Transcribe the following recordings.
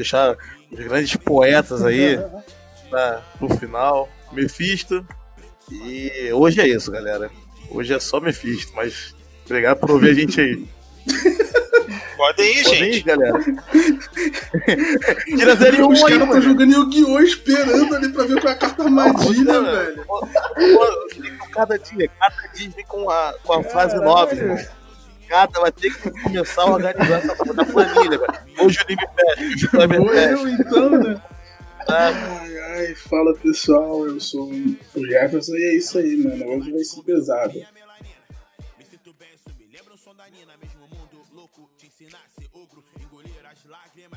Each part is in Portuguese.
deixar os grandes poetas aí pra, pro final. Mephisto. E hoje é isso, galera. Hoje é só Mephisto, mas obrigado por ouvir a gente aí. Podem ir, Podem gente. Ir, galera. Tira 0 Os caras estão jogando Yu-Gi-Oh! esperando ali pra ver qual é a carta armadilha, velho. Cada dia, cada dia vem com a, com a fase 9, irmão. Cada vai ter que começar a organizar essa planilha, velho. Hoje o Nive fecha, o. Eu então, né? Ai, ai, fala pessoal, eu sou o Jefferson e é isso aí, mano. Hoje vai ser pesado.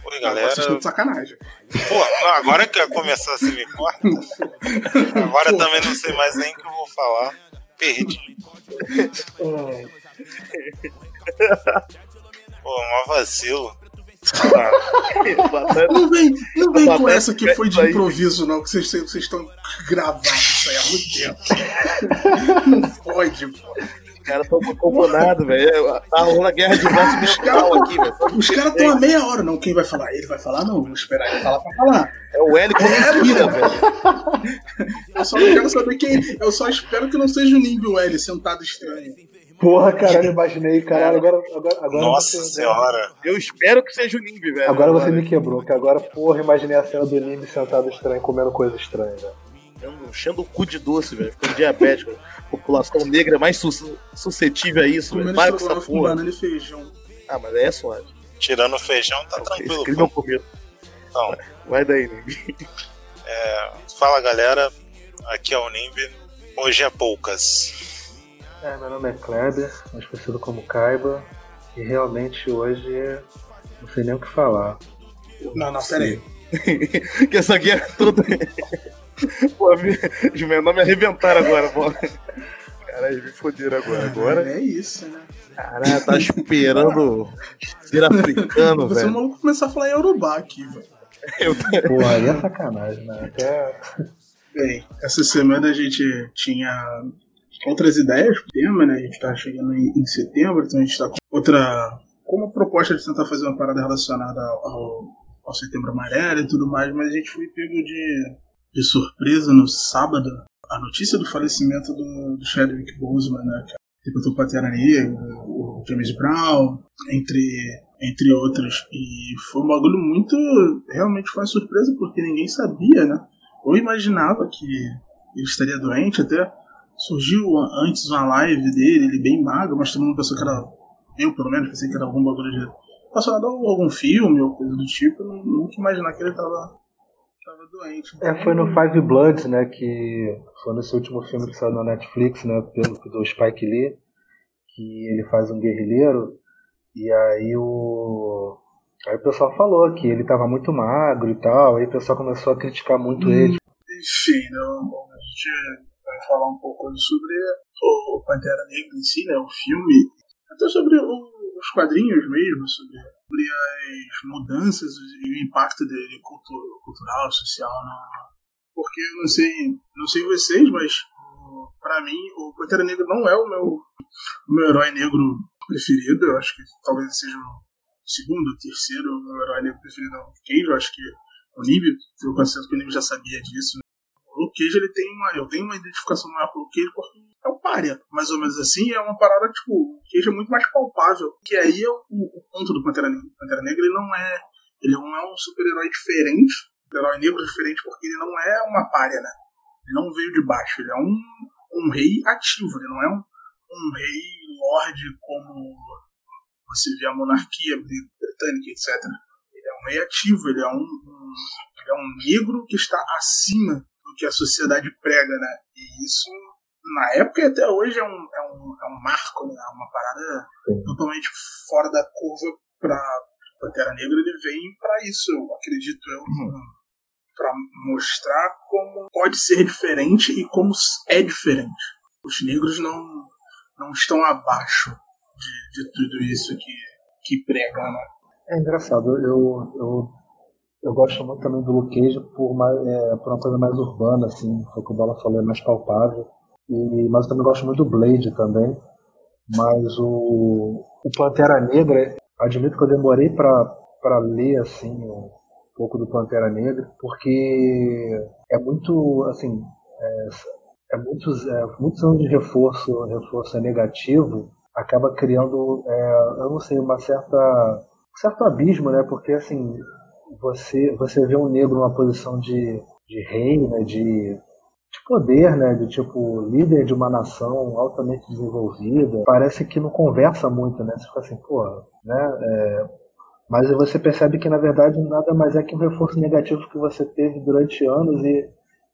Oi, galera. Vocês estão de sacanagem. Pô, agora que começar você me corta. Agora Pô. também não sei mais nem o que eu vou falar. Perdi. Pô, mó vacilo. não vem, não vem com essa que foi de improviso, não, que vocês, vocês estão gravando isso aí há muito tempo. Não pode, pô. Os caras estão acompanhados, velho. Tá rolando a guerra de voz mental aqui, velho. Os caras estão a meia hora, não. Quem vai falar? Ele vai falar? Não, vou esperar ele falar pra falar. É o L com respira, velho. Eu só não quero saber quem. Eu só espero que não seja o Nimbi o L sentado estranho. Porra, caralho, imaginei, caralho. Agora, agora, agora Nossa você, senhora. Eu espero que seja o Nimbi, velho. Agora você me quebrou, que agora, porra, imaginei a cena do Nimbi sentado estranho, comendo coisa estranha, velho. Enchendo o cu de doce, velho. Ficando diabético. População negra mais suscetível a isso, velho. Para com essa porra. banana e feijão. Ah, mas aí é suave. Tirando o feijão, tá tranquilo. Esse crime comido. Então. Vai daí, Nimbi. É, fala, galera. Aqui é o Nimbi. Hoje é poucas. É, meu nome é Kleber, mais conhecido como Kaiba, e realmente hoje não sei nem o que falar. Não, não, peraí. que essa guerra toda. pô, meu nome é arrebentar agora, pô. Caralho, me foderam agora. agora. É isso, né? Caralho, tá esperando ser africano, Você velho. Você não vai começar a falar em Urubá aqui, velho. Eu... Pô, aí é sacanagem, né? Até... Bem, essa semana a gente tinha outras ideias pro tema, né? A gente tá chegando em, em setembro, então a gente tá com outra. Com uma proposta de tentar fazer uma parada relacionada ao, ao setembro amarelo e tudo mais, mas a gente foi pego de, de surpresa no sábado a notícia do falecimento do, do Chadwick Boseman, né? Que interpretou Pantera Negra, o James Brown, entre, entre outros. E foi um bagulho muito. Realmente foi uma surpresa, porque ninguém sabia, né? Eu imaginava que ele estaria doente até surgiu antes uma live dele, ele bem magro, mas todo mundo pensou que era. Eu, pelo menos, pensei que era algum bagulho de. Relacionado a algum filme ou coisa do tipo, eu nunca imaginar que ele tava. Tava doente. É, foi no Five Bloods, né? Que foi nesse último filme que saiu na Netflix, né? Pelo, do Spike Lee, que ele faz um guerrilheiro. E aí o. Aí o pessoal falou que ele tava muito magro e tal, aí o pessoal começou a criticar muito hum, ele. Enfim, não, a gente falar um pouco sobre o Pantera Negra em si, né, o filme, até sobre o, os quadrinhos mesmo, sobre, sobre, as mudanças e o impacto dele cultural, cultural social, né? porque eu não sei, não sei vocês, mas para mim o Pantera Negra não é o meu, o meu herói negro preferido, eu acho que talvez seja o segundo, terceiro o meu herói negro preferido é o Cage, eu acho que o Nib, eu considero que o Nib já sabia disso, o Luke Cage, ele tem uma, eu tenho uma identificação maior com o Luke Cage porque é um párea, mais ou menos assim, é uma parada, tipo, o Cage é muito mais palpável, que aí é o, o ponto do Pantera Negra. O Pantera Negra, ele não é, ele não é um super-herói diferente, um herói negro diferente, porque ele não é uma párea, né? Ele não veio de baixo, ele é um, um rei ativo, ele não é um, um rei lorde como você vê a monarquia britânica, etc. Ele é um rei ativo, ele é um, um, ele é um negro que está acima que a sociedade prega, né? E isso, na época e até hoje, é um, é um, é um marco, né? Uma parada Sim. totalmente fora da curva pra Pantera Negra. Ele vem para isso, eu acredito eu. Uhum. Pra mostrar como pode ser diferente e como é diferente. Os negros não, não estão abaixo de, de tudo isso que, que pregam, né? É engraçado, eu, eu eu gosto muito também do Cage por, mais, é, por uma coisa mais urbana, assim, foi o que o Bola falou, é mais palpável. E, mas eu também gosto muito do Blade também. Mas o, o Pantera Negra, admito que eu demorei para ler assim, um pouco do Pantera Negra, porque é muito, assim, é, é muitos, é, muitos anos de reforço, reforço negativo, acaba criando, é, eu não sei, uma certa, um certo abismo, né? Porque, assim, você, você vê um negro numa posição de, de rei, né? De, de poder, né? De tipo líder de uma nação altamente desenvolvida, parece que não conversa muito, né? Você fica assim, pô, né? É, mas você percebe que na verdade nada mais é que um reforço negativo que você teve durante anos e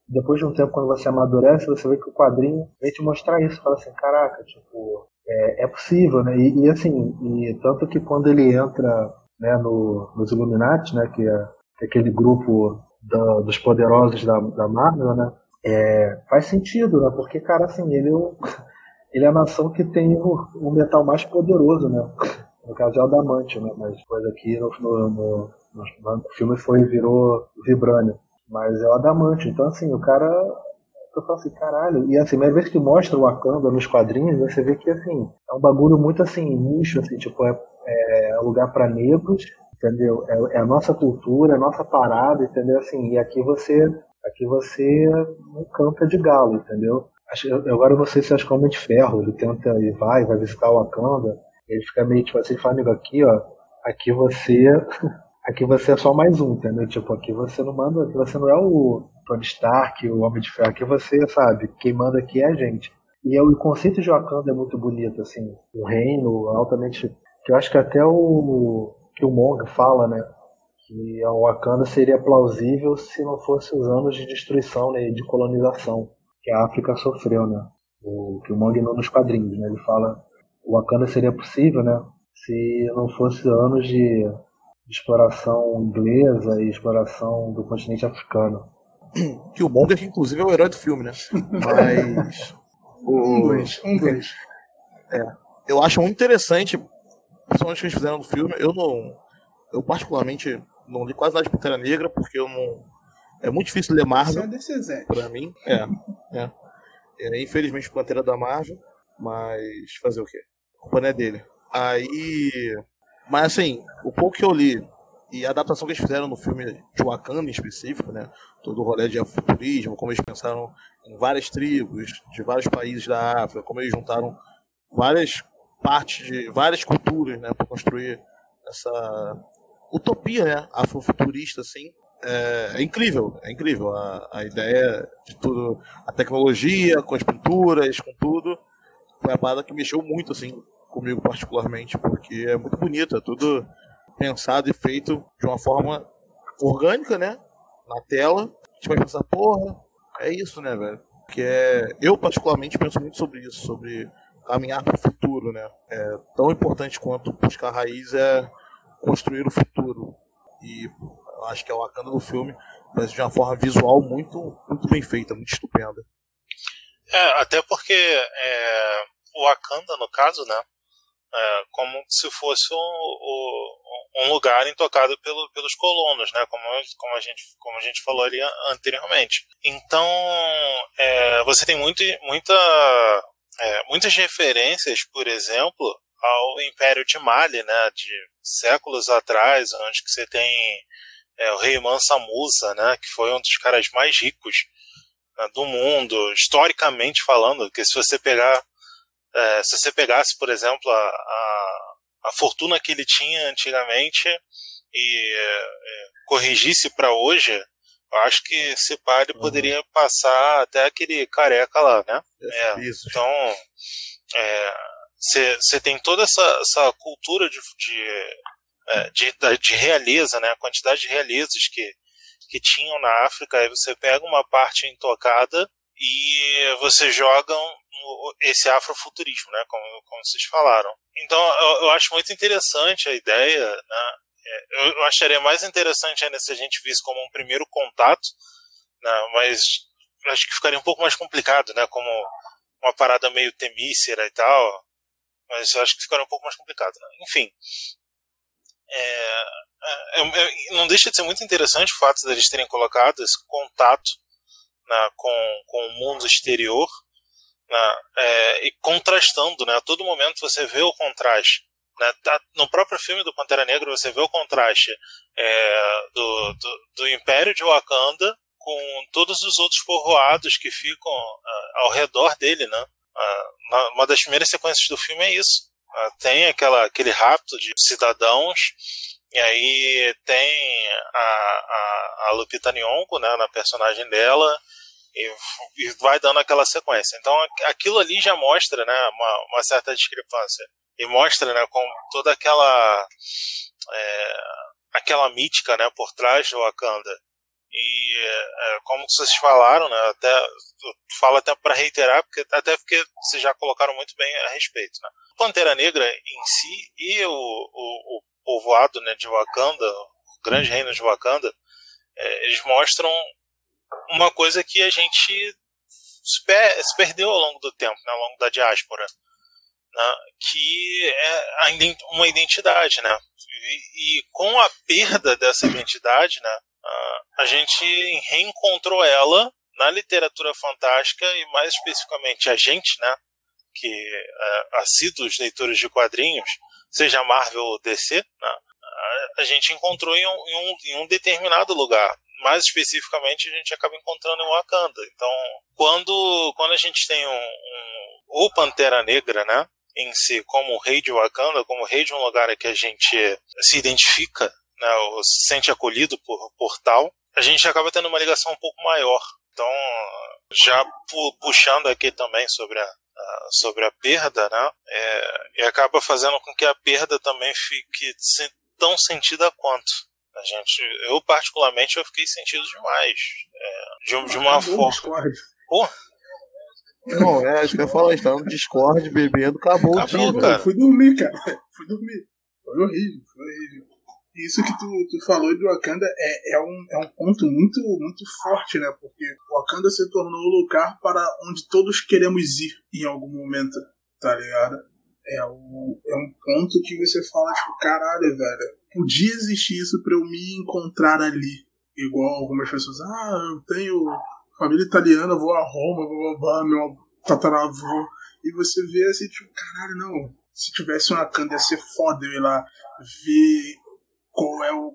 depois de um tempo quando você amadurece você vê que o quadrinho vem te mostrar isso, fala assim, caraca, tipo é, é possível, né? E, e, assim, e tanto que quando ele entra né, no, nos Illuminati, né? Que é, que é aquele grupo da, dos poderosos da, da Marvel, né? É, faz sentido, né? Porque, cara, assim, ele é, ele é a nação que tem o, o, metal mais poderoso, né? No caso é o Adamante, né? Mas depois aqui no, no, no, no filme foi virou Vibrânio. Mas é o Adamante. Então, assim, o cara. Eu falo assim, caralho. E assim, mas vez que mostra o Wakanda nos quadrinhos, você vê que, assim, é um bagulho muito, assim, nicho, assim, tipo, é, é lugar para negros, entendeu? É, é, a nossa cultura, é a nossa parada, entendeu? Assim, e aqui você Aqui você não canta de galo, entendeu? Agora você se acha é um de ferro, ele tenta e vai, vai visitar o Wakanda, ele fica meio tipo assim, fala, amigo, aqui ó, aqui você. Aqui você é só mais um, entendeu? Tipo, aqui você não manda, aqui você não é o Tony Stark, o Homem de Ferro, aqui você, sabe, quem manda aqui é a gente. E é, o conceito de Wakanda é muito bonito, assim, o reino altamente. Que eu acho que até o que o Monga fala, né? que a Wakanda seria plausível se não fosse os anos de destruição né, de colonização que a África sofreu, né? O que o Mong nos quadrinhos, né? Ele fala o Wakanda seria possível, né? Se não fosse anos de, exploração inglesa e exploração do continente africano. Que o Mong, inclusive, é o herói do filme, né? Mas. um dois, um dois. É. Eu acho muito interessante, principalmente o que eles fizeram no filme. Eu não. Eu, particularmente, não li quase nada de Pantera Negra, porque eu não. É muito difícil ler Marvel. É pra mim. É, é. é. Infelizmente, Pantera da Marvel. Mas fazer o quê? A culpa não é dele. Aí. Mas assim, o pouco que eu li e a adaptação que eles fizeram no filme de Wakanda em específico, né? Todo o rolê de afuturismo, como eles pensaram em várias tribos de vários países da África, como eles juntaram várias partes de várias culturas, né, para construir essa utopia, né? Afrofuturista, assim. É, é, incrível, é incrível. A, a ideia de tudo, a tecnologia, com as pinturas, com tudo, foi a parada que mexeu muito, assim, comigo particularmente, porque é muito bonito, é tudo pensado e feito de uma forma orgânica, né? Na tela. A gente vai pensar, porra, é isso, né, velho? Que é, eu particularmente penso muito sobre isso, sobre caminhar para o futuro, né? É tão importante quanto buscar raiz é construir o futuro. E acho que é o Wakanda do filme, mas de uma forma visual muito, muito bem feita, muito estupenda. É, até porque é, o Wakanda, no caso, né? É, como se fosse um, um, lugar intocado pelo, pelos colonos, né? Como, como, a gente, como a gente falou ali anteriormente. Então, é, você tem muito, muita, é, muitas referências, por exemplo, ao Império de Mali, né, de séculos atrás, onde que você tem é, o rei Mansa Musa, né, que foi um dos caras mais ricos né, do mundo, historicamente falando, que se você pegar, é, se você pegasse, por exemplo, a, a, a, fortuna que ele tinha antigamente e é, é corrigisse para hoje, eu acho que esse padre uhum. poderia passar até aquele careca lá, né? É, então, é, você tem toda essa, essa cultura de, de, é, de, de, realeza, né? A quantidade de realezas que, que tinham na África. Aí você pega uma parte intocada e você joga esse afrofuturismo, né? Como, como vocês falaram. Então eu, eu acho muito interessante a ideia, né? É, eu, eu acharia mais interessante ainda se a gente visse como um primeiro contato, né? mas acho que ficaria um pouco mais complicado, né? Como uma parada meio temícera e tal. Mas acho que ficaria um pouco mais complicado. Né? Enfim. É, é, é, não deixa de ser muito interessante o fato de eles terem colocado esse contato né, com, com o mundo exterior né, é, e contrastando. Né, a todo momento você vê o contraste. Né, tá, no próprio filme do Pantera Negra você vê o contraste é, do, do, do, Império de Wakanda com todos os outros povoados que ficam uh, ao redor dele, né? Uh, uma das primeiras sequências do filme é isso. Uh, tem aquela, aquele rapto de cidadãos e aí tem a, a, a Lupita Nyong'o, né, na personagem dela, e, vai dando aquela sequência. Então aquilo ali já mostra, né, uma, uma certa discrepância e mostra, né, com toda aquela é, aquela mítica, né, por trás do Wakanda. E é, como vocês falaram, né, até falo até para reiterar, porque até porque vocês já colocaram muito bem a respeito, né. Pantera Negra em si e o, o, o povoado né, de Wakanda, o grande reino de Wakanda, é, eles mostram uma coisa que a gente se, per se perdeu ao longo do tempo, né, ao longo da diáspora, né, que é uma identidade, né? E, e, com a perda dessa identidade, né, a gente reencontrou ela na literatura fantástica e mais especificamente a gente, né, que é, assíduos leitores de quadrinhos, seja Marvel ou DC, né, a gente encontrou em um, em, um, em um, determinado lugar. Mais especificamente, a gente acaba encontrando em Wakanda. Então, quando, quando a gente tem um, um ou Pantera Negra, né, em si, como o rei de Wakanda, como o rei de um lugar que a gente se identifica, né, ou se sente acolhido por, tal, a gente acaba tendo uma ligação um pouco maior. Então, já pu puxando aqui também sobre a, sobre a perda, né? É, e acaba fazendo com que a perda também fique tão sentida quanto. A gente, eu particularmente, eu fiquei sentido demais. É, de, de, uma forma. Discord. Pô. Não, é, acho que eu falar, está no Discord, bebendo, acabou, acabou o dia. Cara. Eu fui dormir, cara. Fui dormir. Foi horrível, foi horrível isso que tu, tu falou de Wakanda é, é, um, é um ponto muito, muito forte, né? Porque Wakanda se tornou o lugar para onde todos queremos ir em algum momento, tá ligado? É, o, é um ponto que você fala, tipo, caralho, velho, podia existir isso pra eu me encontrar ali. Igual algumas pessoas, ah, eu tenho família italiana, vou a Roma, blá blá blá, meu tataravô. E você vê assim, tipo, caralho, não. Se tivesse uma Wakanda ia ser foda eu ir lá ver qual é o,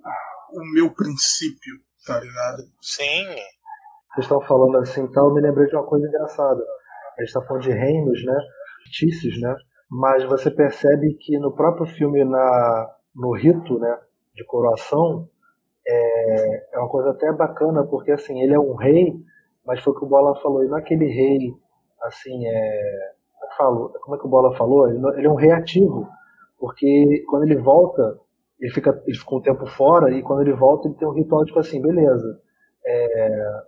o meu princípio, tá ligado? Sim. Vocês estão falando assim, então eu me lembrei de uma coisa engraçada. A gente está falando de reinos, né? Fictícios, né? Mas você percebe que no próprio filme, na, no rito, né? De coroação, é, é uma coisa até bacana, porque assim, ele é um rei, mas foi o que o Bola falou, e não é aquele rei, assim, é. Como é que, falo, como é que o Bola falou? Ele, ele é um rei ativo, porque quando ele volta ele fica, ele fica um tempo fora e quando ele volta ele tem um ritual tipo assim, beleza, é,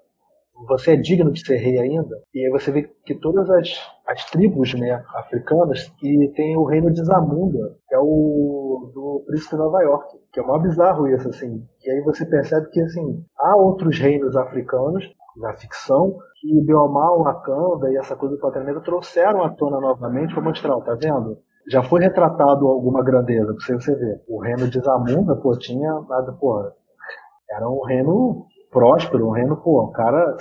você é digno de ser rei ainda? E aí você vê que todas as, as tribos né, africanas que tem o reino de Zamunda, que é o do príncipe de Nova York, que é mó bizarro isso, assim. E aí você percebe que, assim, há outros reinos africanos na ficção que Biomar, Wakanda e essa coisa do Pantera trouxeram à tona novamente para mostrar, tá vendo? já foi retratado alguma grandeza, pra você ver. O reino de Zamunda, pô, tinha nada, pô, era um reino próspero, um reino, pô, o cara,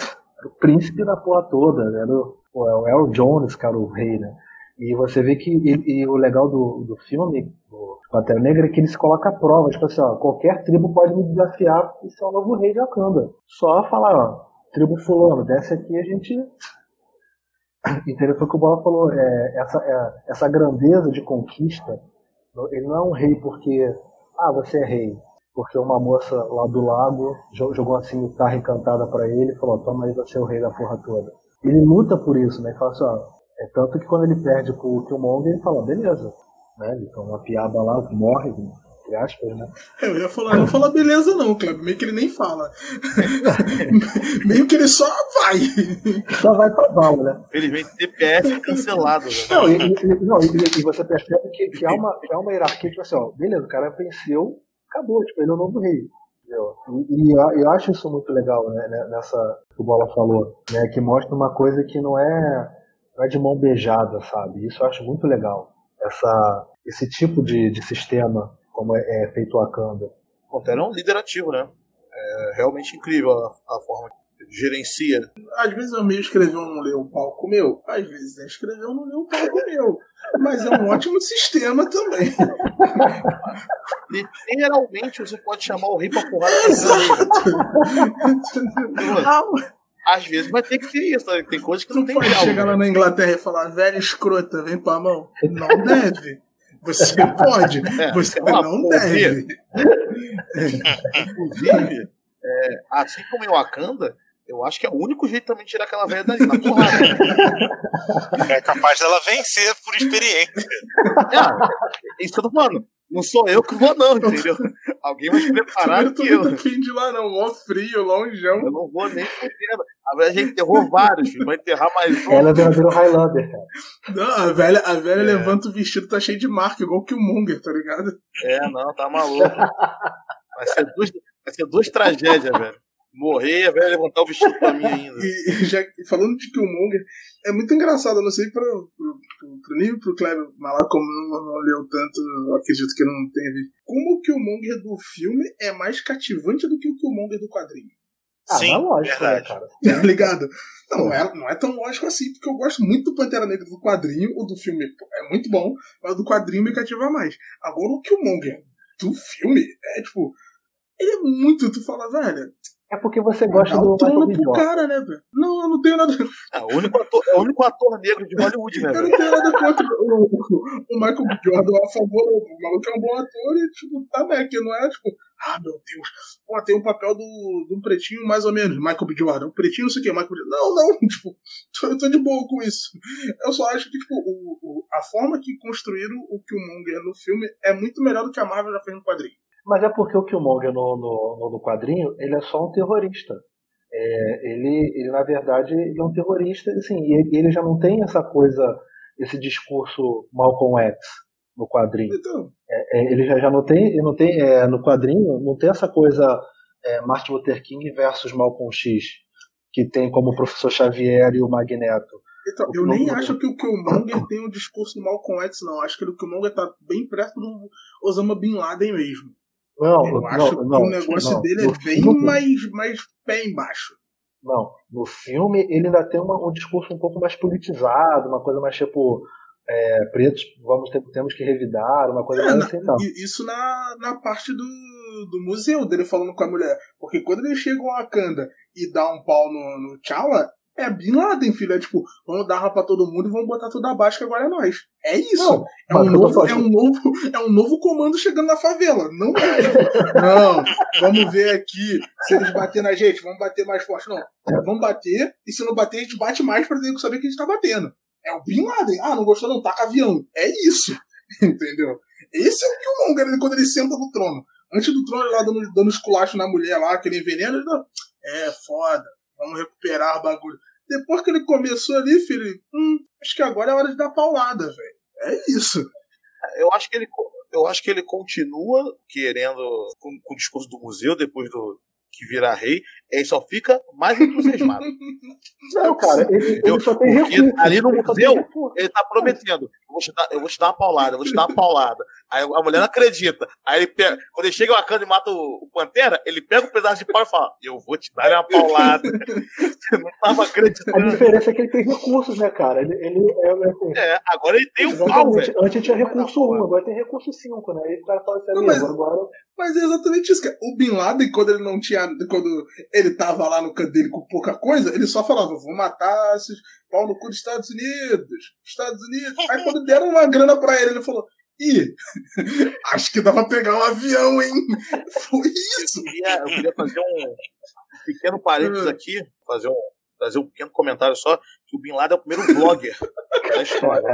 o príncipe da porra toda, era o, pô, é o El Jones, cara, o rei, né? E você vê que, e, e o legal do, do filme, do Pantera Negra, é que ele se coloca à prova, tipo assim, ó, qualquer tribo pode me desafiar e ser o novo rei de Wakanda. Só falar, ó, tribo fulano, desce aqui a gente Entendeu? Foi o que o Bola falou. É, essa, é, essa grandeza de conquista, ele não é um rei porque, ah, você é rei. Porque uma moça lá do lago jogou assim guitarra encantada para ele e falou: toma aí, você é o rei da porra toda. Ele luta por isso, né? Ele fala assim: ó, é tanto que quando ele perde pro Killmonger, ele fala: beleza. Né? Ele toma uma piada lá, morre, entre aspas, né? É, eu ia falar, não fala beleza não, Cleber, meio que ele nem fala. meio que ele só vai. Só vai pra bala, né? Felizmente, TPF é cancelado. Né? Não, e, e, não, e, você percebe que, que, há uma, que há uma hierarquia, tipo assim, ó, beleza, o cara venceu, acabou, tipo, ele é o novo rei. E, e eu acho isso muito legal, né, né, nessa que o Bola falou, né, que mostra uma coisa que não é, não é de mão beijada, sabe? Isso eu acho muito legal. Essa, esse tipo de, de sistema como é, é feito o Akanda. Pantera é um líder ativo, né? É realmente incrível a, a forma que ele gerencia. Às vezes eu meio escreveu não leu o palco meu, às vezes é escreveu não leu o palco meu. Mas é um ótimo sistema também. Literalmente você pode chamar o rei pra porrada pra Às vezes vai ter que ser isso, né? tem coisas que não, não tem pode chegar lá na Inglaterra e falar, velha escrota, vem pra mão. Não deve. Você pode, é, você não deve. Inclusive, é, assim como em Wakanda, eu acho que é o único jeito também de tirar aquela velha dali, na porrada. É capaz dela vencer por experiência. É, isso que eu tô falando. Não sou eu que vou, não, entendeu? Alguém vai se preparar que eu. Não fim de lá, não. Mó frio, longeão. Eu não vou nem fudendo. A velha já enterrou vários, filho. Vai enterrar mais um. Ela virou Highlander, cara. Não, a velha, a velha é. levanta o vestido, tá cheio de marca, igual que o Munger, tá ligado? É, não, tá maluco. Vai ser duas, vai ser duas tragédias, velho morrer, velho, levantar o vestido pra mim ainda. E, já falando de Killmonger, é muito engraçado, eu não sei pro, pro, pro, pro nível pro Kleber Malá, como não, não leu tanto, acredito que não teve. Como o Killmonger do filme é mais cativante do que o Killmonger do quadrinho. Ah, Sim, não é lógico, né, cara? Tá ligado? Não, é, não é tão lógico assim, porque eu gosto muito do Pantera Negra do quadrinho, o do filme é muito bom, mas o do quadrinho me cativa mais. Agora o Killmonger do filme é tipo. Ele é muito. Tu fala, velho, é porque você gosta do B. Jordan. cara, né, velho? Não, eu não tenho nada. É o único ator, é o único ator negro de Hollywood, né, velho? Eu não tenho nada contra o, o Michael B. Jordan a favor. O maluco é um bom ator e, tipo, tá, né? Que não é, tipo, ah, meu Deus. Pô, tem um papel do, do um pretinho mais ou menos. Michael B. Jordan. Um pretinho, não sei o que. Michael B. Não, não. Tipo, eu tô de boa com isso. Eu só acho que, tipo, o, o, a forma que construíram o Killmonger no filme é muito melhor do que a Marvel já fez no quadrinho. Mas é porque o Killmonger no, no, no quadrinho, ele é só um terrorista. É, ele, ele, na verdade, ele é um terrorista, assim, e ele, ele já não tem essa coisa, esse discurso Malcolm X no quadrinho. Então. É, é, ele já, já não tem, não tem é, no quadrinho, não tem essa coisa é, Martin Luther King versus Malcolm X, que tem como o professor Xavier e o Magneto. Então, eu nem acho que o Killmonger tem o discurso do Malcolm X, não. Acho que o Killmonger tá bem perto do Osama Bin Laden mesmo. Não, eu não, acho não, que o negócio não, dele é bem filme, mais, mais pé embaixo. Não, no filme ele ainda tem uma, um discurso um pouco mais politizado, uma coisa mais tipo. É, pretos, vamos ter, temos que revidar, uma coisa é, mais assim, não. Isso na, na parte do, do museu dele falando com a mulher. Porque quando ele chega em Wakanda e dá um pau no, no T'Challa, é Bin Laden, filho. É tipo, vamos dar arma pra todo mundo e vamos botar tudo abaixo que agora é nós. É isso. Não, é, um novo, é, um novo, é um novo comando chegando na favela. Não é. não, vamos ver aqui. Se eles baterem na gente, vamos bater mais forte. Não. Vamos bater, e se não bater, a gente bate mais pra saber que a gente tá batendo. É o Bin Laden. Ah, não gostou não, taca avião. É isso. Entendeu? Esse é o Killmonger quando ele senta no trono. Antes do trono, ele lá dando, dando esculacho na mulher lá, aquele enveneno, ele dá, é foda vamos recuperar o bagulho. Depois que ele começou ali, filho, hum, acho que agora é hora de dar paulada, velho. É isso. Eu acho que ele, eu acho que ele continua querendo com, com o discurso do museu depois do, que virar rei, ele só fica mais entusiasmado. Não, cara, ele, ele só tem recurso. Ali no museu, ele tá prometendo: eu vou, te dar, eu vou te dar uma paulada, eu vou te dar uma paulada. Aí a mulher não acredita. Aí ele pega, quando ele chega o Wakanda e mata o, o, Pantera, ele pega um pedaço de pau e fala: Eu vou te dar uma paulada. Você não tava acreditando. A diferença é que ele tem recursos, né, cara? Ele, ele é, assim, é, agora ele tem o um pau, velho. Antes tinha recurso 1, agora tem recurso 5, né? Aí o cara fala assim: não, mas, agora. Mas é exatamente isso, cara. O Bin Laden, quando ele não tinha. Quando ele tava lá no canto dele com pouca coisa, ele só falava: vou matar esses pau no cu dos Estados Unidos. Estados Unidos. Aí quando deram uma grana pra ele, ele falou: ih, acho que dá pra pegar um avião, hein? Foi isso. Eu queria, eu queria fazer um pequeno parênteses aqui, fazer um, fazer um pequeno comentário só, que o Bin Laden é o primeiro vlogger da história.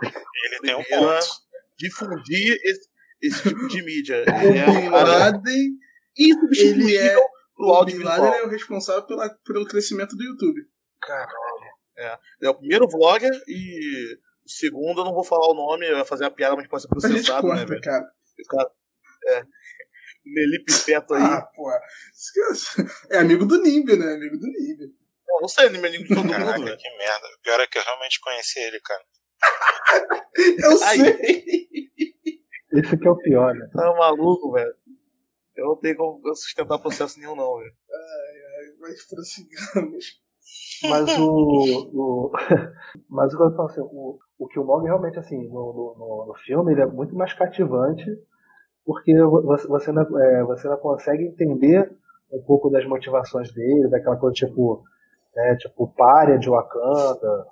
Ele tem um ponto. Difundir esse, esse tipo de mídia. O é Bin Laden ele é pro áudio Bin Laden é o responsável pela, pelo crescimento do YouTube. Caralho. É. Ele é o primeiro vlogger e o segundo eu não vou falar o nome, vai fazer a piada, mas pode ser processado, né, velho? Cara. cara. É. Melipe Feto aí. Ah, pô. É amigo do Nimbi, né? Amigo do Nimbi. Não, não sei, é amigo de todo Caraca, mundo, velho. que merda. O pior é que eu realmente conheci ele, cara. eu sei. Esse que é o pior, né? Tá maluco, velho. Eu não tenho como sustentar processo nenhum, não, velho. Ai, ai, mas prossigamos. Mas o. o mas o que eu falo assim, o, o Killmonger realmente, assim, no, no, no filme, ele é muito mais cativante, porque você, você, não, é, você não consegue entender um pouco das motivações dele, daquela coisa tipo, né, tipo, párea de Wakanda,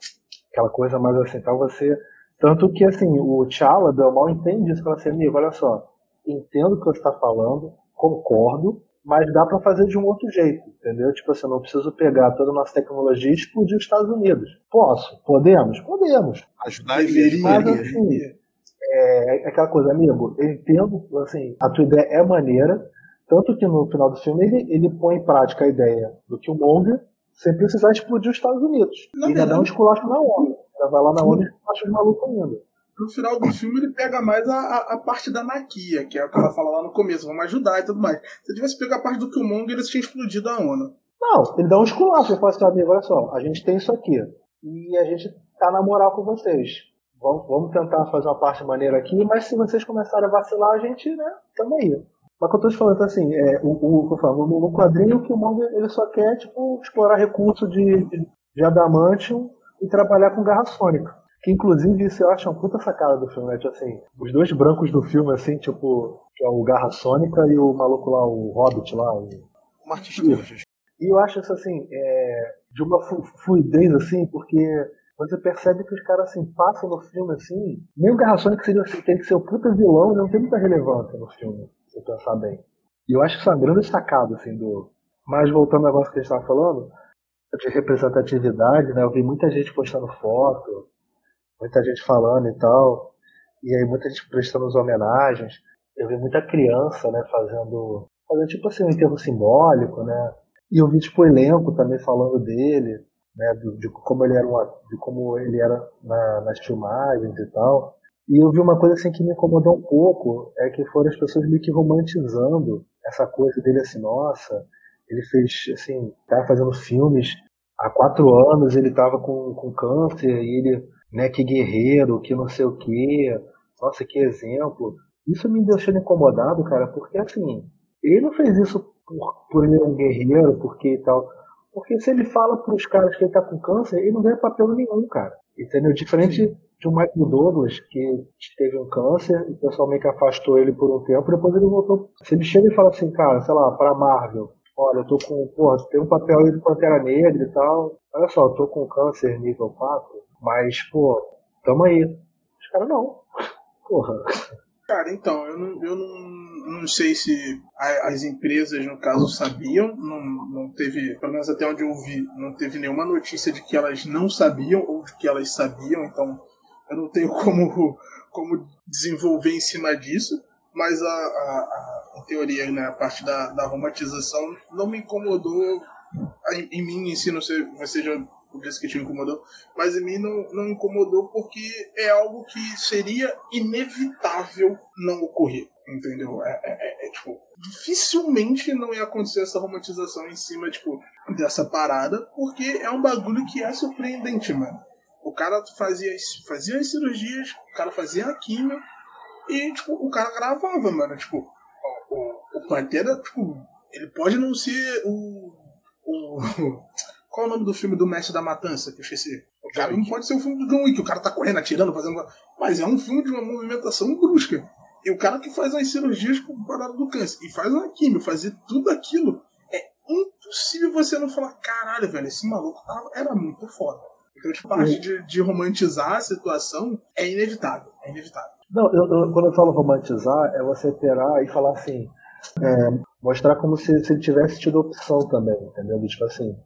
aquela coisa mais assim, então você. Tanto que assim, o T'Challa do mal entende isso, fala assim, amigo, olha só, entendo o que você está falando, concordo, mas dá para fazer de um outro jeito, entendeu? Tipo assim, eu não preciso pegar toda a nossa tecnologia e explodir os Estados Unidos. Posso? Podemos? Podemos. Ajudar deveria. Mas assim, é, é aquela coisa, amigo, eu entendo, assim, a tua ideia é maneira, tanto que no final do filme ele, ele põe em prática a ideia do Killmonger sem precisar explodir os Estados Unidos. Não, ainda dá um esculacho na ONU. Ela vai lá na ONU e esculacha os malucos ainda no final do filme ele pega mais a, a, a, parte da Nakia, que é o que ela fala lá no começo, vamos ajudar e tudo mais. Se ele tivesse pego a parte do Killmonger, eles tinham explodido a ONU. Não, ele dá um esculacho, ele fala assim, amigo, olha só, a gente tem isso aqui, e a gente tá na moral com vocês. Vamos, vamos tentar fazer uma parte maneira aqui, mas se vocês começarem a vacilar, a gente, né, tamo aí. Mas o que eu tô te falando assim, é, o, o, falo, no, no quadrinho o Killmonger ele só quer, tipo, explorar recurso de, de, de adamantium e trabalhar com garra sônica. Que inclusive isso eu acho uma puta sacada do filme, né? Tipo assim, os dois brancos do filme, assim, tipo, que é o Garra Sônica e o maluco lá, o Hobbit lá, o. Martin E eu acho isso assim, é, de uma fluidez, assim, porque você percebe que os caras assim, passam no filme assim. Nem o Garra Sônica seria, assim, tem que ser o puta vilão, não tem muita relevância no filme, se pensar bem. E eu acho que isso é uma grande sacada, assim, do. Mas voltando ao negócio que a gente estava falando, de representatividade, né? Eu vi muita gente postando foto, muita gente falando e tal, e aí muita gente prestando as homenagens. Eu vi muita criança, né, fazendo, fazendo tipo assim um enterro simbólico, né? E eu vi tipo o elenco também falando dele, né, de, de como ele era uma, de como ele era na, nas filmagens e tal. E eu vi uma coisa assim que me incomodou um pouco, é que foram as pessoas meio que romantizando essa coisa dele assim, nossa, ele fez assim, tá fazendo filmes há quatro anos, ele tava com, com câncer e ele né? Que guerreiro, que não sei o que, nossa, que exemplo. Isso me deixou incomodado, cara, porque assim, ele não fez isso por, por ele um guerreiro, porque e tal. Porque se ele fala pros caras que ele tá com câncer, ele não ganha papel nenhum, cara. Entendeu? Diferente Sim. de um Michael Douglas, que teve um câncer, e o pessoal meio que afastou ele por um tempo, depois ele voltou. Se ele chega e fala assim, cara, sei lá, pra Marvel, olha, eu tô com, porra, tem um papel aí do Pantera Negra e tal, olha só, eu tô com câncer nível 4, mas, pô, tamo aí. Os caras não. Porra. Cara, então, eu não, eu não, não sei se as empresas, no caso, sabiam, não, não teve, pelo menos até onde eu vi, não teve nenhuma notícia de que elas não sabiam ou de que elas sabiam, então eu não tenho como, como desenvolver em cima disso, mas a, a, a teoria, né, a parte da, da romantização não me incomodou em, em mim em si, não sei, você já isso que te incomodou, mas em mim não, não incomodou porque é algo que seria inevitável não ocorrer, entendeu? É, é, é, é, tipo, dificilmente não ia acontecer essa romantização em cima, tipo, dessa parada, porque é um bagulho que é surpreendente, mano. O cara fazia, fazia as cirurgias, o cara fazia a química e, tipo, o cara gravava, mano. Tipo, o, o, o Pantera, tipo, ele pode não ser o, o qual é o nome do filme do Mestre da Matança? Que eu esqueci. O cara não pode ser o filme do John Wick, o cara tá correndo, atirando, fazendo. Mas é um filme de uma movimentação brusca. E o cara que faz as cirurgias com parada do câncer e faz uma química, fazer tudo aquilo, é impossível você não falar, caralho, velho, esse maluco tava, era muito foda. Então, tipo, parte de, de romantizar a situação é inevitável. É inevitável. Não, eu, eu, quando eu falo romantizar, é você terá e falar assim, é, mostrar como se, se ele tivesse tido opção também, entendeu? Tipo assim,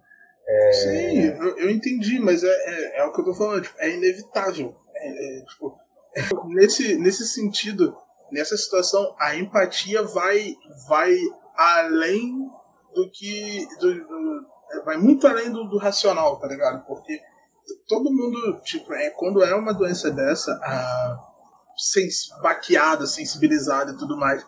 é... Sim, eu, eu, entendi, mas é, é, é, o que eu tô falando, tipo, é inevitável. É, é tipo, nesse, nesse sentido, nessa situação, a empatia vai, vai além do que. Do, do, vai muito além do, do, racional, tá ligado? Porque todo mundo, tipo, é, quando é uma doença dessa, a, sens, baqueada, sensibilizada e tudo mais.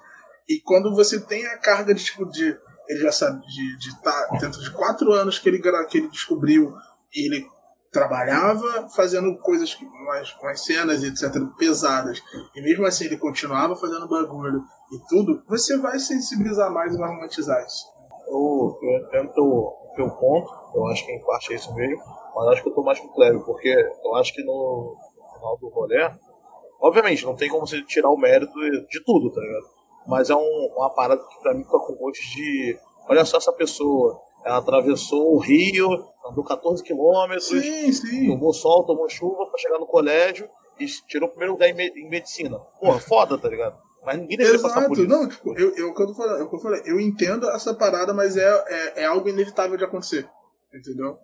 E quando você tem a carga de, tipo, de ele já sabe de estar tá dentro de quatro anos que ele, que ele descobriu ele trabalhava fazendo coisas mais, as cenas etc pesadas e mesmo assim ele continuava fazendo bagulho e tudo você vai sensibilizar mais e vai romantizar isso eu, eu tento teu ponto, eu acho que em parte é isso mesmo, mas acho que eu tô mais com o Cleve, porque eu acho que no final do rolê, obviamente, não tem como você tirar o mérito de tudo, tá ligado? Mas é um, uma parada que pra mim fica com gosto de. Olha só essa pessoa, ela atravessou o rio, andou 14 quilômetros, Sim, sim. tomou sol, tomou chuva pra chegar no colégio e tirou o primeiro lugar em, me- em medicina. Porra, foda, tá ligado? Mas ninguém deveria passar por isso. não, tipo, eu, eu, quando falei, eu, falei, eu entendo essa parada, mas é, é, é algo inevitável de acontecer. Entendeu?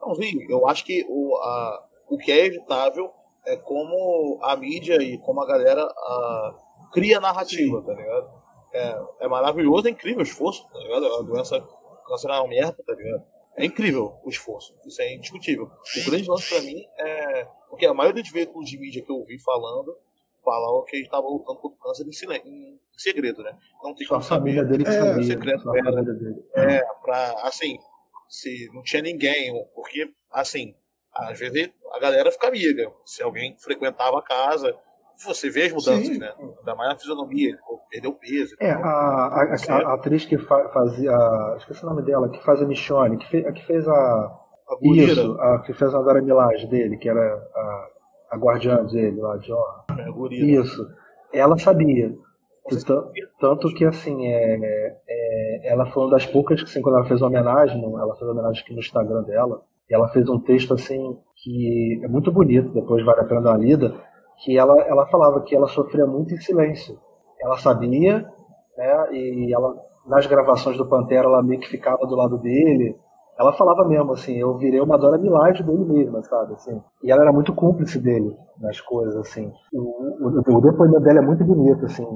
Não, sim, eu acho que o, a, o que é evitável é como a mídia e como a galera a, cria narrativa, tá ligado? É, é maravilhoso, é incrível o esforço, tá ligado? A doença câncer é uma merda, tá ligado? É incrível o esforço, isso é indiscutível. O grande lance pra mim é. Porque a maioria dos veículos de mídia que eu ouvi falando falavam que ele estava lutando contra o câncer em, silen- em segredo, né? Não tem a como saber. família dele que É, sabia. secreto Só a era. família dele. É, pra, assim, se não tinha ninguém, porque, assim, às vezes a galera fica amiga. Se alguém frequentava a casa, você vê as mudanças, Sim. né? Ainda mais na fisionomia, perdeu peso. É, a, a, a- a atriz que fa- fazia. Esqueci o nome dela, que faz a Michonne, que, fe- a que fez a. A Isso, a que fez a Dora Milaje dele, que era a, a guardiã dele lá, de honra. a gorila. Isso. Ela sabia. Tanto que, assim, é, é, ela foi uma das poucas que, assim, quando ela fez uma homenagem, ela fez uma homenagem aqui no Instagram dela, e ela fez um texto, assim, que é muito bonito, depois vale a pena dar uma lida, que ela, ela falava que ela sofria muito em silêncio. Ela sabia, né, e ela, nas gravações do Pantera, ela meio que ficava do lado dele, ela falava mesmo, assim, eu virei uma Dora Milaje dele mesma, sabe, assim. E ela era muito cúmplice dele nas coisas, assim. O, o, o depoimento dela é muito bonito, assim.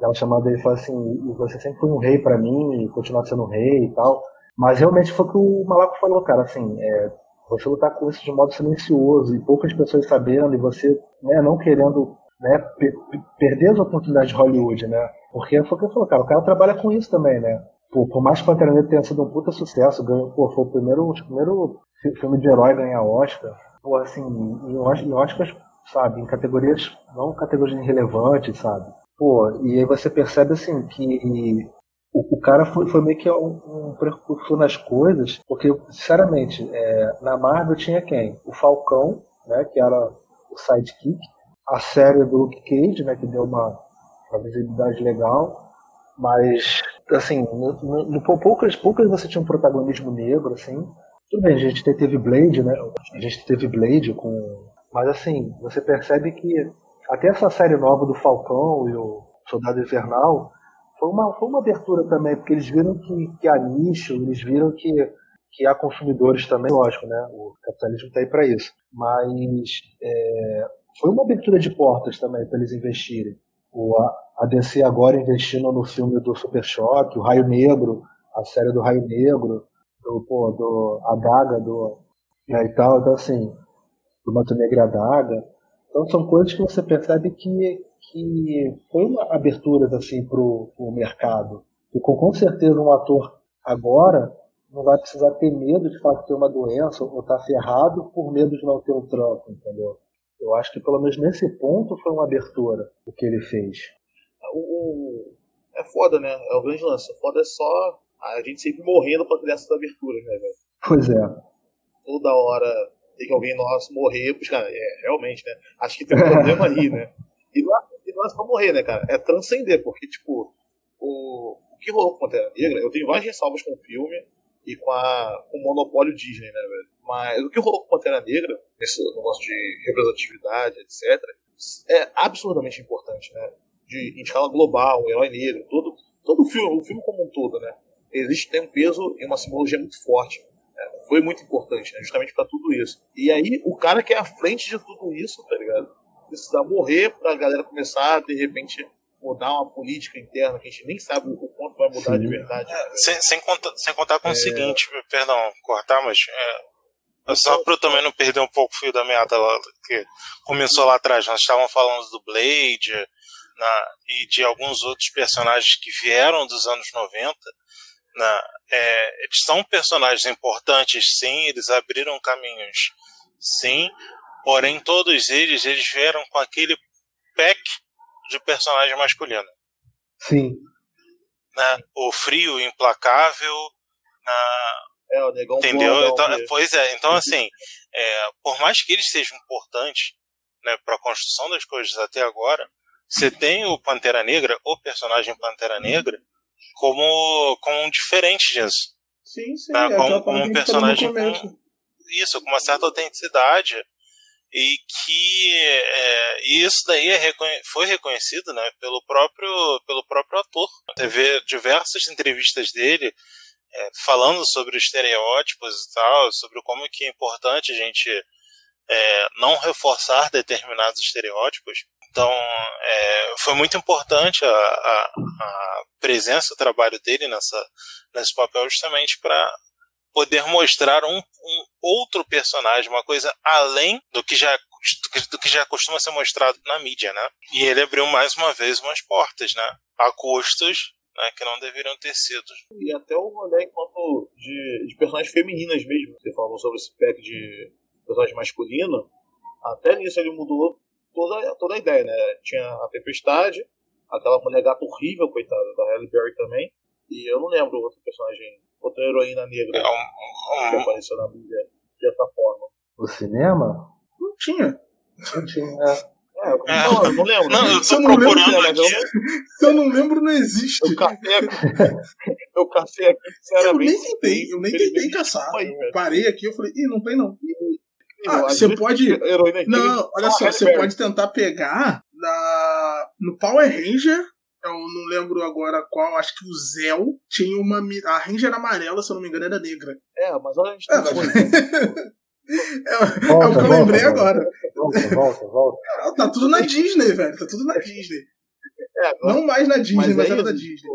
Ela chamando ele e falou assim, "E você sempre foi um rei pra mim, e continua sendo um rei e tal. Mas realmente foi o que o Malaco falou, cara, assim, é, você lutar com isso de modo silencioso e poucas pessoas sabendo, e você né, não querendo né, pe- pe- perder as oportunidades de Hollywood, né? Porque foi o que ele falou, cara, o cara trabalha com isso também, né? Pô, por mais que Pantera Negra tenha sido um puta sucesso, ganhou, pô, foi o primeiro, o primeiro fi- filme de herói a ganhar Oscar. Pô, assim, em, Os- em Oscars, sabe, em categorias, não categorias relevantes, sabe? Pô, e aí você percebe, assim, que o, o cara foi, foi meio que um, um precursor nas coisas, porque, sinceramente, é, na Marvel tinha quem? O Falcão, né, que era o sidekick, a série do Luke Cage, né, que deu uma, uma visibilidade legal, mas, assim, no, no, no- poucas, poucas você tinha um protagonismo negro, assim. Tudo bem, a gente te- teve Blade, né? A gente teve Blade com. Mas, assim, você percebe que até essa série nova do Falcão e o Soldado Invernal foi uma, foi uma abertura também, porque eles viram que, que há nicho, eles viram que, que há consumidores também, lógico, né? O capitalismo está aí para isso. Mas é, foi uma abertura de portas também para eles investirem. O, a, DC agora investindo no filme do Super Choque, o Raio Negro, a série do Raio Negro, do, pô, do a Daga, do, né, e tal, então assim, do Manto Negro e a Daga. Então são coisas que você percebe que, que foi uma abertura assim para o mercado. E com, com certeza um ator agora não vai precisar ter medo de falar que tem uma doença ou tá ferrado por medo de não ter um trampo, entendeu? Eu acho que pelo menos nesse ponto foi uma abertura o que ele fez. O, é foda, né? É o grande lance. O foda é só a gente sempre morrendo pra criar essas aberturas, né, velho? Pois é. Toda hora tem que alguém nosso morrer, caras. É, realmente, né? Acho que tem um problema aí, né? E não, é, não é só morrer, né, cara? É transcender, porque, tipo, o, o que rolou com Pantera Negra, eu tenho várias ressalvas com o filme e com, a, com o monopólio Disney, né, velho? Mas o que rolou com Pantera Negra, nesse negócio de representatividade, etc., é absurdamente importante, né? De, em escala global, um herói negro, todo, todo o filme, o filme como um todo, né? Existe, tem um peso e uma simbologia muito forte. Foi muito importante, né? Justamente pra tudo isso. E aí, o cara que é à frente de tudo isso, tá ligado? Precisa morrer pra galera começar, de repente, mudar uma política interna que a gente nem sabe o quanto vai mudar Sim. de verdade. velho? Sem, sem, contar, sem contar com o seguinte, perdão, cortar, mas é, só para eu também não perder um pouco o fio da meada lá, que começou lá atrás, nós estávamos falando do Blade na, e de alguns outros personagens que vieram dos anos 90. Na, é, eles são personagens importantes, sim, eles abriram caminhos, sim, porém todos eles, eles vieram com aquele pack de personagem masculino Sim. né? O frio implacável, na- É, o negão Entendeu? Então, boladão, pois é, então assim, é, por mais que eles sejam importantes né, para a construção das coisas até agora, você tem o Pantera Negra, o personagem Pantera Negra, como, como um diferente disso. Sim, sim. Tá, é como- como um personagem começo. Isso, com uma certa autenticidade. E que é, e isso daí é reconhe- foi reconhecido né, pelo, próprio, pelo próprio ator. Teve diversas entrevistas dele é, falando sobre estereótipos e tal, sobre como que é importante a gente é, não reforçar determinados estereótipos. Então, é, foi muito importante a, a, a presença, o trabalho dele nessa, nesse papel justamente para poder mostrar um, um outro personagem, uma coisa além do que já do que- já costuma ser mostrado na mídia, né? E ele abriu mais uma vez umas portas, né? A custos né, que não deveriam ter sido. E até o rolê enquanto de, de personagens femininas mesmo. Você falou sobre esse pack de personagem masculino. Até nisso ele mudou toda, toda a ideia, né? Tinha a Tempestade, aquela mulher gata horrível, coitada, da Halle Berry também. E eu não lembro outro personagem, outra heroína negra É um- que apareceu na mídia dessa forma. No cinema? Não tinha. Não tinha. é. É, eu, não, eu não lembro. Não, eu Você tô não mas eu aqui. Se eu não lembro, não existe. Eu cacei aqui, eu cacei aqui, Eu sinceramente. nem tentei, eu nem tentei caçar. Aí, Eu parei aqui, eu falei, ih, não tem não. Ah, você pode- Não, olha só só, Halle você pode tentar pegar na, no Power Ranger. Eu não lembro agora qual, acho que o Zell tinha uma. A Ranger amarela, se eu não me engano, era negra. É, mas olha a gente É, tem mas- coisa. É, é o que Volta, eu volta, lembrei volta. agora. Volta, volta, volta. Ah, Tá tudo na Disney, velho. Tá tudo na Disney. É, agora, Não mais na Disney, mas mas, aí, era da Disney.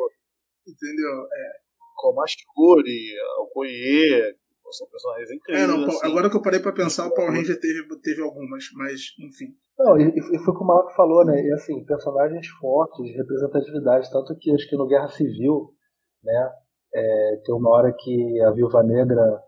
Entendeu? como a Shuri, o Koye, são personagens incríveis. É, não, assim. agora que eu parei pra pensar, o Power Ranger teve, teve algumas, mas enfim. Não, e, e foi como o Marco falou, né? E assim, personagens fortes, representatividade, tanto que acho que no Guerra Civil, né? é, tem uma hora que a Viúva Negra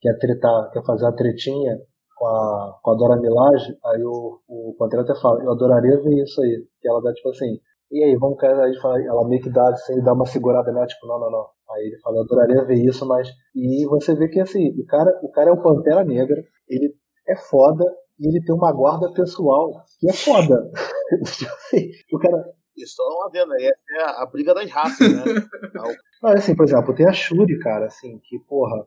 quer tretar, quer fazer a tretinha com a, com a Dora Milaje, aí o, o Pantera até fala, eu adoraria ver isso aí. Que ela dá tipo assim, e aí, vamos cair, aí fala, ela meio que dá assim, dá uma segurada nela, tipo, não, não, não. Aí ele fala, eu adoraria ver isso, mas. E você vê que assim, o cara, o cara é o Pantera Negra, ele é foda e ele tem uma guarda pessoal que é foda. Tipo assim, o cara. Isso é uma venda, é, é a briga das raças, né? Não, assim, por exemplo, tem a Shuri, cara, assim, que, porra,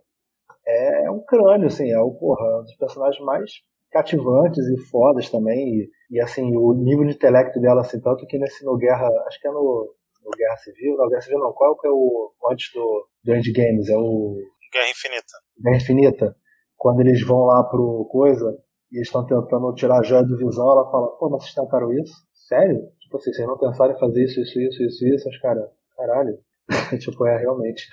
é um crânio, assim, é o, porra, um dos personagens mais cativantes e fodas também. E, e, assim, o nível de intelecto dela, assim, tanto que nesse no Guerra, acho que é no, no Guerra Civil, não, Guerra Civil não, qual que é o antes do, do Endgames? É o Guerra Infinita. Guerra Infinita, quando eles vão lá pro coisa e eles estão tentando tirar a joia do visão, ela fala, pô, mas vocês tentaram isso? Sério? Tipo assim, vocês não pensaram em fazer isso, isso, isso, isso, isso? Os caras, caralho. tipo, é, realmente.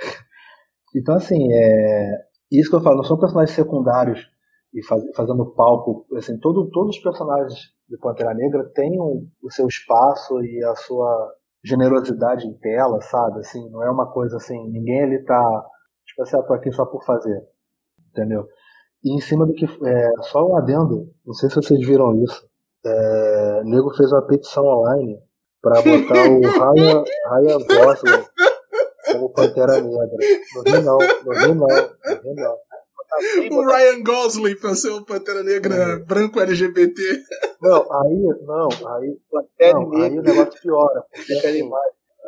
Então, assim, é... Isso que eu falo, não são personagens secundários e faz... fazendo palco. Assim, todo, todos os personagens de Pantera Negra têm um, o seu espaço e a sua generosidade em tela, sabe? Assim, não é uma coisa assim, ninguém ali tá tipo assim, eu tô aqui só por fazer, entendeu? E em cima do que, é, só um adendo, não sei se vocês viram isso, é, o nego fez uma petição online pra botar o Ryan, Ryan Gosling como Pantera Negra. Não vi não, não vi não, não vi não. O Ryan Gosling pra ser o Pantera Negra branco LGBT. Não, aí, não, aí, É não, aí o negócio piora, porque assim,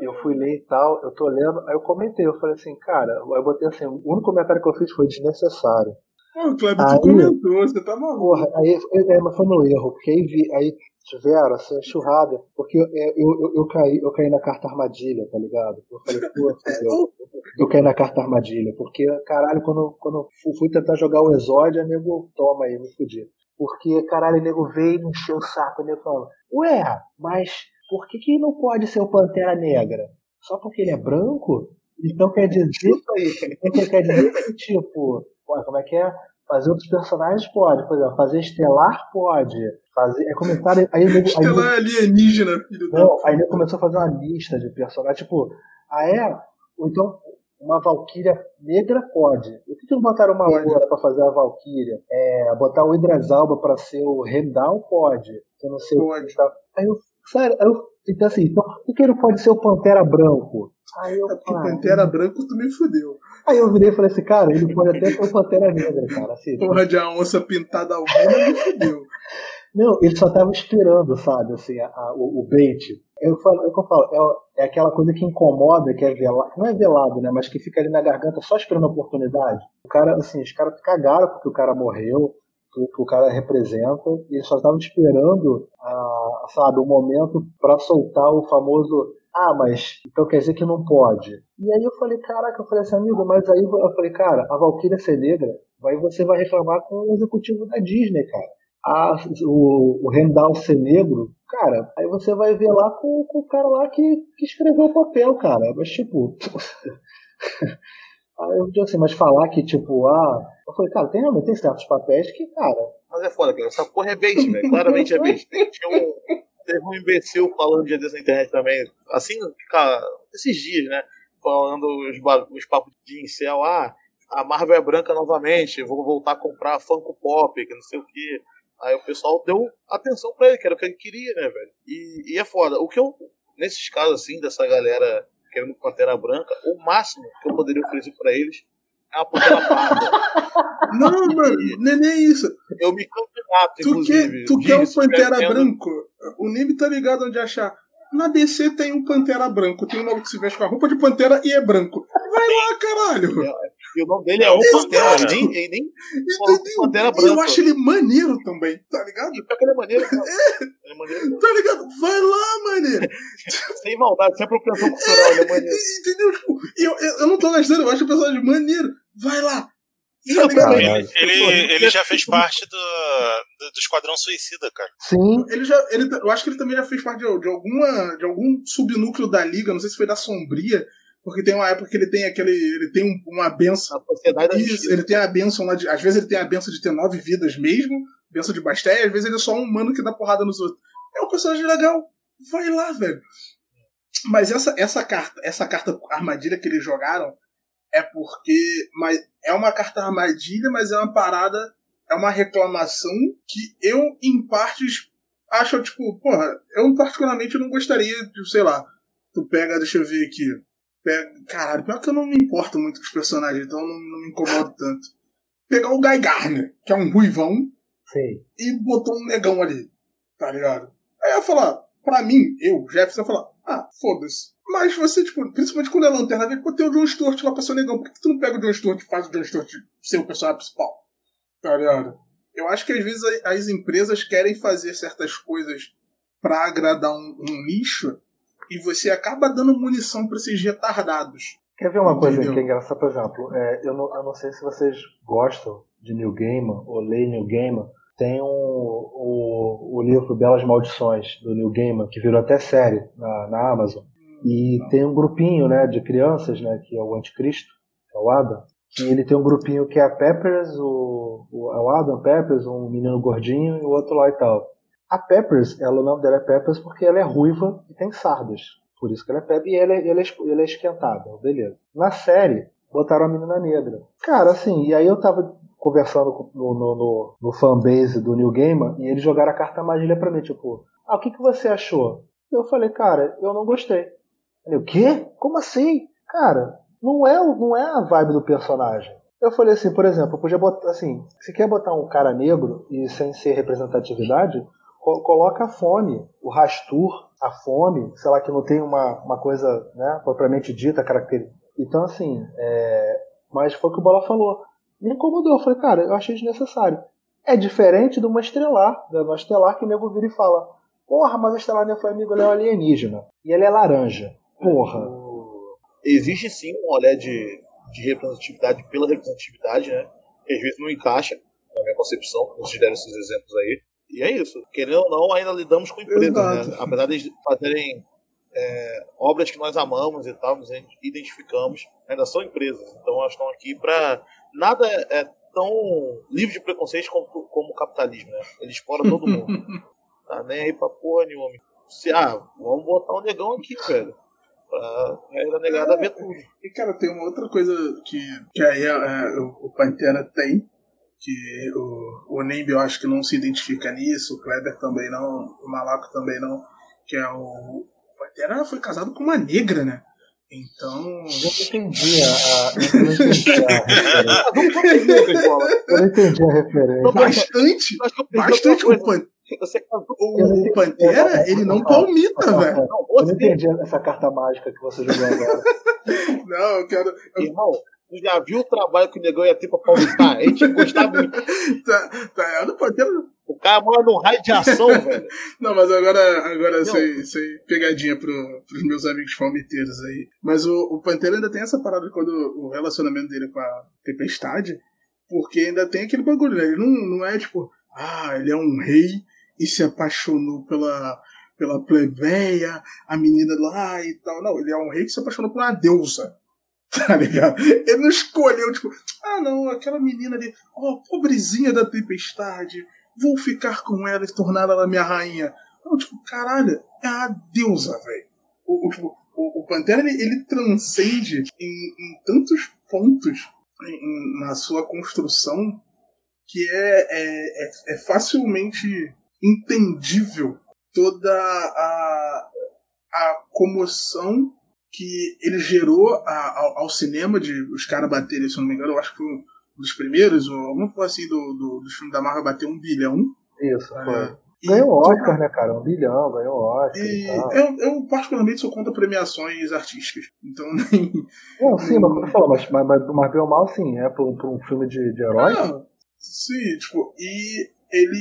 eu fui ler e tal, eu tô lendo, aí eu comentei, eu falei assim, cara, aí eu botei assim, o único comentário que eu fiz foi desnecessário. Pô, Kleber, Aí- tu comentou, você tá maluco. Porra, aí é, mas foi no erro, porque aí, vi, aí tiveram assim, churrada, porque eu, eu, eu, eu caí, eu caí na carta armadilha, tá ligado? Eu falei, pô, fudeu. eu caí na carta armadilha, porque, caralho, quando, quando eu fu- fui tentar jogar o Exódia, nego, toma aí, me fudi. Porque, caralho, o nego veio e me encheu o saco, o nego falando, ué, mas por que, que não pode ser o Pantera Negra? Só porque ele é branco? Então quer dizer, então quer- dizer que, tipo, como é que é? Fazer outros personagens pode, por exemplo, fazer Estelar pode, fazer. É comentário. Aí, aí, o nego- Estelar alienígena, filho não, aí ele começou a fazer uma lista de personagens, tipo, ah é? Ou então uma Valkyria negra pode. Por que, que não botaram uma Pode. loura pra fazer a Valkyria? É, botar o Idris Alba pra ser o Heimdall pode. Eu não sei o Pode. que tá. Aí eu, sério, aí eu, então assim, então, por que ele não pode ser o Pantera Branco? Aí eu, É porque ah, Pantera branco tu me fudeu. Aí eu virei e falei assim, cara, ele pode até ser o Pantera Negra, cara. Assim, Porra de uma onça pintada alguma me fudeu. Não, ele só tava esperando, sabe, assim, a, a, o, o bait. Eu falo, é o que eu falo, é, é, aquela coisa que incomoda, que é velado, não é velado, né, mas que fica ali na garganta só esperando a oportunidade. O cara, assim, os caras cagaram porque o cara morreu, o que o cara representa, e eles só estavam esperando, sabe, o momento para soltar o famoso ah, mas então quer dizer que não pode. E aí eu falei, caraca, eu falei assim, amigo, mas aí eu falei, cara, a Valkyria ser negra, aí você vai reclamar com o executivo da Disney, cara. A, o, o Rendal ser negro, cara, aí você vai ver lá com, com o cara lá que, que escreveu o papel, cara. Mas tipo. Aí eu digo assim, mas falar que, tipo, ah. Eu falei, cara, tem, tem certos papéis que, cara. Mas é foda, cara. Essa porra é bait, velho. Claramente é bait. Tinha um, teve um imbecil falando dia desse na internet também, assim, cara, esses dias, né? Falando os, os papos de incel, ah, a Marvel é branca novamente, vou voltar a comprar Funko Pop, que não sei o que. Aí o pessoal deu atenção pra ele, que era o que ele queria, né, velho? E, e é foda. O que eu, nesses casos assim, dessa galera querendo Pantera Branca, o máximo que eu poderia oferecer pra eles é uma Pantera Parda. Não, mano, não é nem isso. Eu me candidato, tu inclusive. Quer, tu quer um Pantera Branco? O Nib tá ligado onde achar. Na DC tem um Pantera branco, tem um maluco que se veste com a roupa de Pantera e é branco. Vai lá, caralho! E o nome dele é o Pantera, ele nem, ele nem Pantera branco. Eu acho ele maneiro também, tá ligado? E pior que ele é maneiro, cara. É. Ele é maneiro. Tá ligado? Vai lá, maneiro! sem maldade, sem apropriação cultural, ele é maneiro. Entendeu? Tipo, eu, eu, eu não tô gastando, eu acho o personagem maneiro. Vai lá, ele, ele, ele, já fez parte do, do, do, Esquadrão Suicida, cara. Sim. Ele já, ele, eu acho que ele também já fez parte de, de, alguma, de algum subnúcleo da Liga, não sei se foi da Sombria, porque tem uma época que ele tem aquele. Ele tem uma benção. Isso, ele tem a benção lá de. Às vezes ele tem a benção de ter nove vidas mesmo, benção de Bastéia, às vezes ele é só um humano que dá porrada nos outros. É um personagem legal. Vai lá, velho. Mas essa, essa carta, essa carta armadilha que eles jogaram é porque mas é uma carta armadilha, mas é uma parada, é uma reclamação que eu, em partes, acho, tipo, porra, eu particularmente não gostaria de, sei lá, tu pega, deixa eu ver aqui, pega, caralho, pior que eu não me importo muito com os personagens, então não, não me incomodo tanto. Pegar o Guy Garner, que é um ruivão, Sim. e botou um negão ali, tá ligado? Aí eu ia falar, pra mim, eu, Jefferson, ia falar, ah, foda-se. Mas você, tipo, principalmente quando é lanterna verde, pode ter o John Stewart lá pra ser negão. Por que tu não pega o John Stewart e faz o John Stewart ser o personagem principal? Tá ligado? Eu acho que às vezes as empresas querem fazer certas coisas para agradar um, um, nicho e você acaba dando munição para esses retardados. Quer ver uma Entendeu? coisa que é engraçada? Por exemplo, é, eu, não, eu não sei se vocês gostam de New Gaiman ou leem New Gaiman. Tem um, o, o livro Belas Maldições, do New Gaiman, que virou até série na, na Amazon. E tem um grupinho né, de crianças, né, que é o Anticristo, que é o Adam. E ele tem um grupinho que é a Peppers, o, o, é o Adam Peppers, um menino gordinho e o outro lá e tal. A Peppers, ela, o nome dela é Peppers porque ela é ruiva e tem sardas. Por isso que ela é Peppers e ela, ela, é, ela é esquentada, beleza. Na série, botaram a menina negra. Cara, assim, e aí eu tava conversando no, no, no, no fanbase do New Gamer e eles jogaram a carta magia pra mim, tipo, ah, o que, que você achou? Eu falei, cara, eu não gostei. Ele, o quê? Como assim? Cara, não é, não é a vibe do personagem. Eu falei assim, por exemplo, podia botar assim, se quer botar um cara negro e sem ser representatividade, coloca a fome, o rastur, a fome, sei lá, que não tem uma, uma coisa né, propriamente dita, característica. Então, assim, é... mas foi o que o Bola falou. Me incomodou. Eu falei, cara, eu achei desnecessário. É diferente de uma estrelar, de uma estelar que o nego vira e fala: Porra, mas a estelar não é Flamengo, ela é alienígena. E ela é laranja. Porra. Existe sim um olhar de, de representatividade pela representatividade, né? Que às vezes não encaixa, na minha concepção, deram esses exemplos aí. E é isso. Querendo ou não, ainda lidamos com empresas, né? Apesar de fazerem é, obras que nós amamos e tal, nos identificamos, ainda são empresas. Então elas estão aqui para. Nada é tão livre de preconceitos como, como o capitalismo, né? Ele explora todo mundo. tá nem aí pra porra nenhuma. Se, ah, vamos botar um negão aqui, velho pra regra negada ver tudo. E cara, tem uma outra coisa que, que aí é, é, o, Pantera tem, que o, o Nimb eu acho que não se identifica nisso, o Kleber também não, o Malaco também não, que é o. O Pantera foi casado com uma negra, né? Então. Eu não entendi a. Eu não entendi a referência. Eu não entendi a referência. Bastante. Bastante. O, o Pantera, ele não palmita, velho. Eu não entendi essa carta mágica que você jogou agora. Não, eu quero. Irmão, tu já viu o trabalho que o negão ia ter pra palmitar? A gente gostava muito. tá, tá, eu não Pantera. O cara mora num raio de ação, velho. Não, mas agora, agora sem, sem pegadinha pro, pros meus amigos palmiteiros aí. Mas o, o Pantera ainda tem essa parada quando o relacionamento dele com a Tempestade, porque ainda tem aquele bagulho, né? Ele não, não é tipo, ah, ele é um rei e se apaixonou pela, pela plebeia, a menina lá e tal. Não, ele é um rei que se apaixonou por uma deusa. Tá ligado? Ele não escolheu, tipo, ah não, aquela menina ali, ó, oh, pobrezinha da tempestade, vou ficar com ela e tornar ela minha rainha. Não, tipo, caralho, é a deusa, velho. O, o, tipo, o, o Pantera ele, ele transcende em, em, tantos pontos em, na sua construção que é, é, é, é facilmente entendível toda a, a comoção que ele gerou a, ao, ao, cinema de os caras baterem, se eu não me engano, eu acho que foi um dos primeiros, ou alguma coisa assim do, do, do filme da Marvel bater um bilhão. Isso, é, foi. Ganhou Oscar, né, cara? Um bilhão, ganhou Oscar. E, e eu, eu, particularmente, sou contra premiações artísticas. Então, nem. Não, sim, mas, falou, mas, mas, mas, mas bem ou mal, sim, é por, por um filme de, de herói? Ah, sim, tipo, e ele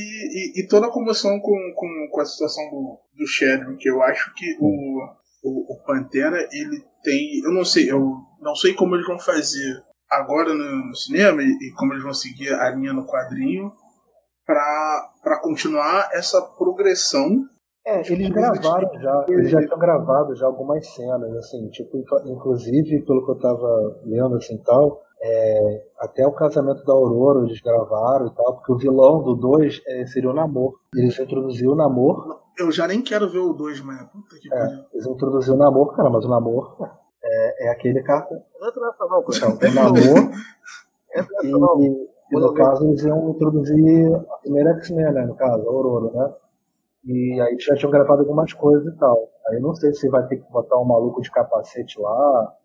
e, e, toda a comoção com, com, com a situação do, do Chadwick, eu acho que o, o, o, Pantera, ele tem, eu não sei, eu não sei como eles vão fazer agora no, no cinema e, e, como eles vão seguir a linha no quadrinho para continuar essa progressão. É, eles gravaram já, eles já tinham gravado já algumas cenas, assim, tipo, inclusive pelo que eu tava lendo assim tal, é, até o casamento da Aurora eles gravaram e tal, porque o vilão do 2 é, seria o Namor. Eles introduziram o Namor. Eu já nem quero ver o 2, mas puta que é, Eles introduziram o Namor, cara, mas o Namor é, é aquele cara. Não entra nessa não, então, o Namor. e, e, e no caso eles iam introduzir a primeira X-Men, né? No caso, a Aurora, né? E aí já tinham gravado algumas coisas e tal. Aí não sei se vai ter que botar um maluco de capacete lá,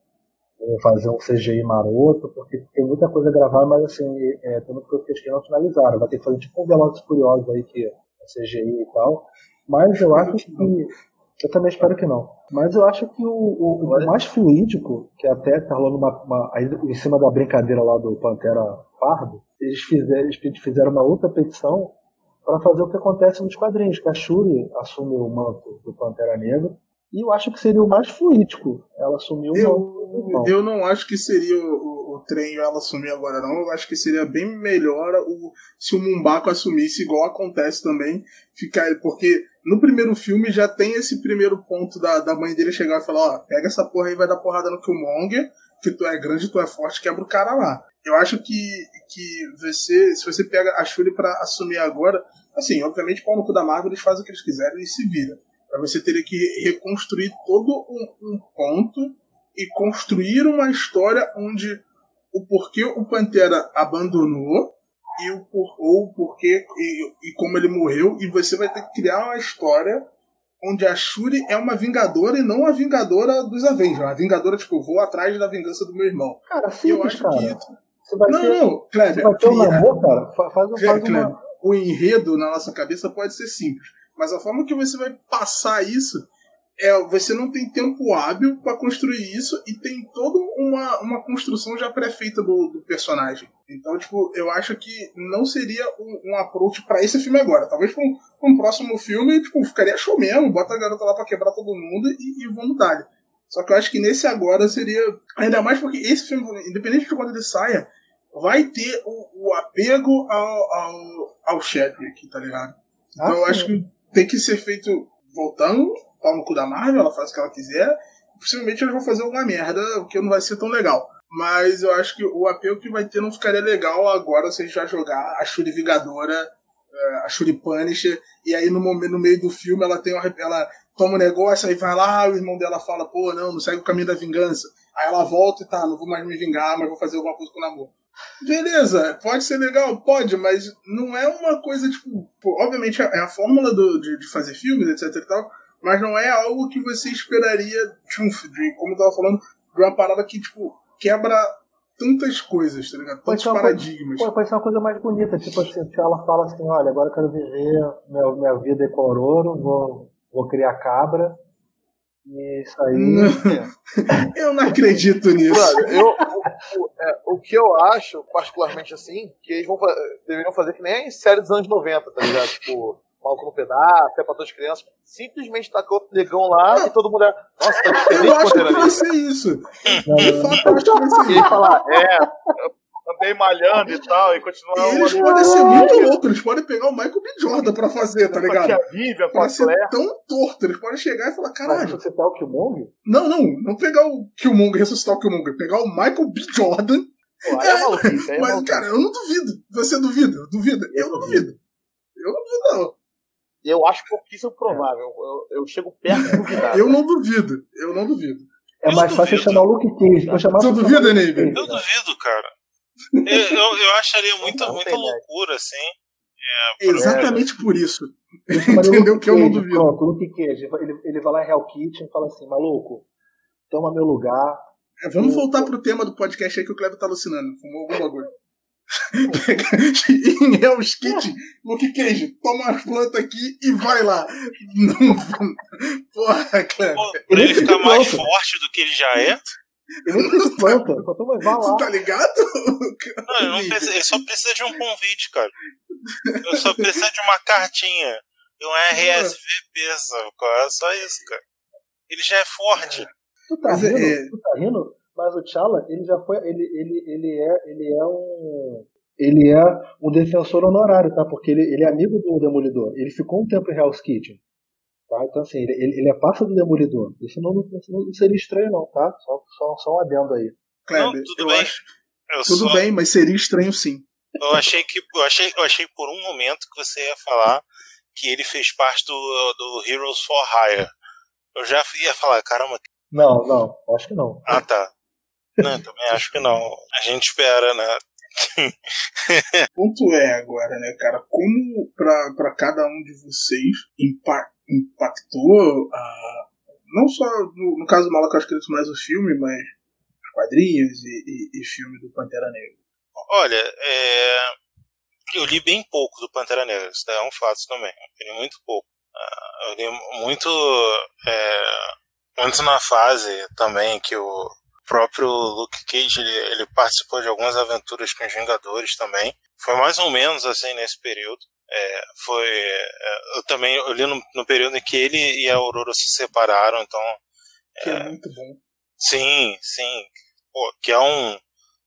fazer um CGI maroto, porque tem muita coisa gravada, mas assim, é, tem muita coisa que não finalizaram. Vai ter que fazer tipo um Velozes Curiosos aí, que é CGI e tal. Mas eu acho que. Eu também espero que não. Mas eu acho que o, o, o mais fluídico, que até tá rolando uma, uma, aí em cima da brincadeira lá do Pantera Pardo, eles fizeram, eles fizeram uma outra petição para fazer o que acontece nos quadrinhos, que a Shuri assume o manto do Pantera Negra e eu acho que seria o mais fluídico. Ela assumiu eu, eu não acho que seria o, o, o trem ela assumir agora, não. Eu acho que seria bem melhor o, se o Mumbaco assumisse, igual acontece também. Ficar, porque no primeiro filme já tem esse primeiro ponto da, da mãe dele chegar e falar: Ó, pega essa porra aí vai dar porrada no Killmonger, que tu é grande, tu é forte, quebra o cara lá. Eu acho que, que você, se você pega a Shuri para assumir agora, assim, obviamente, pau no cu da Marvel, eles fazem o que eles quiserem e se viram. Mas você teria que reconstruir todo um, um, ponto e construir uma história onde o porquê o Pantera abandonou e o por, ou porquê e, e como ele morreu e você vai ter que criar uma história onde a Shuri é uma vingadora e não a vingadora dos Avengers. A vingadora, tipo, eu vou atrás da vingança do meu irmão. Cara, simples, eu acho cara. que. Você vai não, ter, não, Kleber. Você vai ter um amor, cara. Faz, faz, faz Kleber, uma... O enredo na nossa cabeça pode ser simples. Mas a forma que você vai passar isso é você não tem tempo hábil para construir isso e tem toda uma, uma construção já pré-feita do, do, personagem. Então, tipo, eu acho que não seria um, um approach para esse filme agora. Talvez para um, um, próximo filme, tipo, ficaria show mesmo, bota a garota lá para quebrar todo mundo e, e vamos dar. Só que eu acho que nesse agora seria. Ainda mais porque esse filme, independente de quando ele saia, vai ter o, o apego ao, ao, ao Chadwick, tá ligado? Então ah, eu acho que tem que ser feito voltando, pau no cu da Marvel, ela faz o que ela quiser. Possivelmente eles vão fazer alguma merda, o que não vai ser tão legal. Mas eu acho que o apelo que vai ter não ficaria legal agora se a gente vai jogar a Shuri Vingadora, eh, a Shuri Punisher, e aí no, momento, no meio do filme ela tem uma, ela toma um negócio, aí vai lá, o irmão dela fala, pô, não, não segue o caminho da vingança. Aí ela volta e tá, não vou mais me vingar, mas vou fazer alguma coisa com o namoro. Beleza, pode ser legal, pode, mas não é uma coisa, tipo, obviamente é a fórmula do, de, de, fazer filmes, etc e tal, mas não é algo que você esperaria de, de como eu tava falando, de uma parada que, tipo, quebra tantas coisas, tá ligado? Tantos paradigmas. Coisa, pode ser uma coisa mais bonita, tipo assim, ela fala assim, olha, agora eu quero viver minha, minha vida é cororo, vou, vou criar cabra. E isso aí. eu não acredito nisso. eu, o, é, o, que eu acho, particularmente assim, que eles vão, deveriam fazer que nem em série dos anos 90, tá ligado? Tipo, Maluco no Pedaço, é pra todas as crianças. Simplesmente tacou o negão lá e todo mundo é. Nossa, tá diferente Eu acho que vai ser isso. De fato, eu acho que vai ser isso. falar, é, andei malhando e tal, e continuar. E eles podem ser muito loucos, eles podem pegar o Michael B. Jordan pra fazer, tá ligado? Vive, pra ser tão torto, eles podem chegar e falar, caralho. Ressuscitar o Killmonger? Não, não, não pegar o Killmonger, ressuscitar o Killmonger, pegar o Michael B. Jordan. Pô, é, é é mas, cara, eu não duvido. Você duvida? Duvida? Eu, eu não duvido. Eu não duvido, não. Eu acho pouquíssimo provável. Eu, eu chego perto de duvidar. eu não duvido. Eu não duvido. É mais fácil chamar o Luke Cage. Vou chamar Você duvida, Neiva? Eu duvido, cara. Eu, eu, eu acharia muita, não, muita loucura, assim. É, Exatamente por isso. Entendeu que eu não duvido. Pronto, o Luke Cage. Ele, ele vai lá em Hell Kitchen e fala assim: maluco, toma meu lugar. É, vamos voltar pro tema do podcast aí que o Kleber tá alucinando. Fumou algum bagulho em Hell's Kitchen, Luke Cage, toma as plantas aqui e vai lá. Não, porra, Cleber. Pra ele ficar mais forte do que ele já é. Ele planta, só toma, vai lá. Tu tá ligado? Não, ele, não precisa, ele só precisa de um convite, cara. Eu só preciso de uma cartinha. E um RSVP, sabe? É só isso, cara. Ele já é forte. Tu tá rindo? É... Tu tá rindo? Mas o T'Challa, ele já foi, ele, ele, ele é, ele é um, ele é um defensor honorário, tá? Porque ele, ele é amigo do Demolidor. Ele ficou um tempo em Hell's Kitchen. Tá? Então, assim, ele, ele é parça do Demolidor. Isso não, não, seria estranho, não, tá? Só, só, só um adendo aí. Kleber, não, tudo bem. Acho, tudo só... bem, mas seria estranho sim. Eu achei que eu achei, eu achei por um momento que você ia falar que ele fez parte do, do Heroes for Hire. Eu já ia falar, caramba. Não, não, acho que não. Ah, tá. Não, também acho que não. A gente espera, né? o ponto é agora, né, cara, como pra cada um de vocês impact, impactou a, não só no, no caso do Malaco, acho que mais o filme, mas os quadrinhos e, e, e filme do Pantera Negra? Olha, é, eu li bem pouco do Pantera Negra, isso é um fato também. Eu li muito pouco. Ah, eu li muito, é, muito na fase também que o próprio Luke Cage ele, ele, participou de algumas aventuras com os Vingadores também. Foi mais ou menos assim nesse período. É, foi é, eu também eu li no, no, período em que ele e a Aurora se separaram, então que é, é muito bom. Sim, sim, Pô, que é um,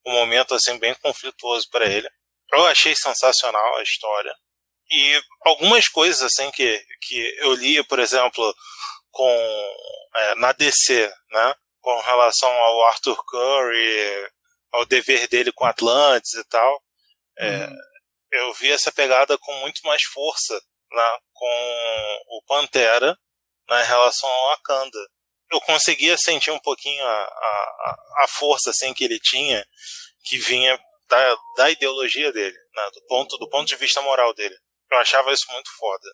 um momento assim bem conflituoso para ele. Eu achei sensacional a história e algumas coisas assim que que eu li, por exemplo, com é, na DC, né? Com relação ao Arthur Curry, ao dever dele com Atlantis e tal. É, uhum. Eu vi essa pegada com muito mais força né, com o Pantera na relação ao Wakanda. Eu conseguia sentir um pouquinho a, a, a força assim, que ele tinha, que vinha da, da ideologia dele, né, do, ponto, do ponto de vista moral dele. Eu achava isso muito foda.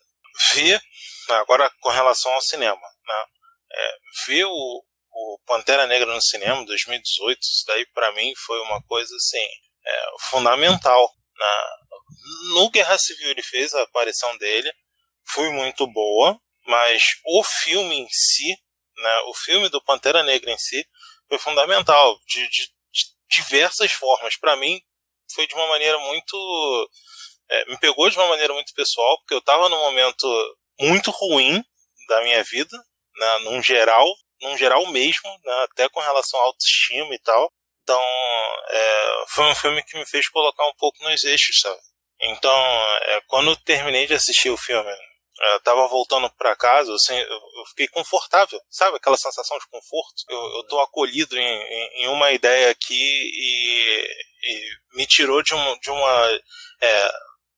Vi, né, agora com relação ao cinema, né, é, ver o, o Pantera Negra no cinema, 2018, isso daí para mim foi uma coisa assim é, fundamental. Na, no Guerra Civil ele fez a aparição dele, foi muito boa, mas o filme em si, né, o filme do Pantera Negra em si, foi fundamental de, de, de diversas formas. Para mim, foi de uma maneira muito. É, me pegou de uma maneira muito pessoal, porque eu estava num momento muito ruim da minha vida, né, num geral, num geral mesmo, né, até com relação à autoestima e tal. Então, é, foi um filme que me fez colocar um pouco nos eixos, sabe? Então, é, quando eu terminei de assistir o filme, eu tava voltando para casa, assim, eu fiquei confortável, sabe? Aquela sensação de conforto. Eu, eu tô acolhido em, em, em uma ideia aqui e, e, me tirou de, de uma é,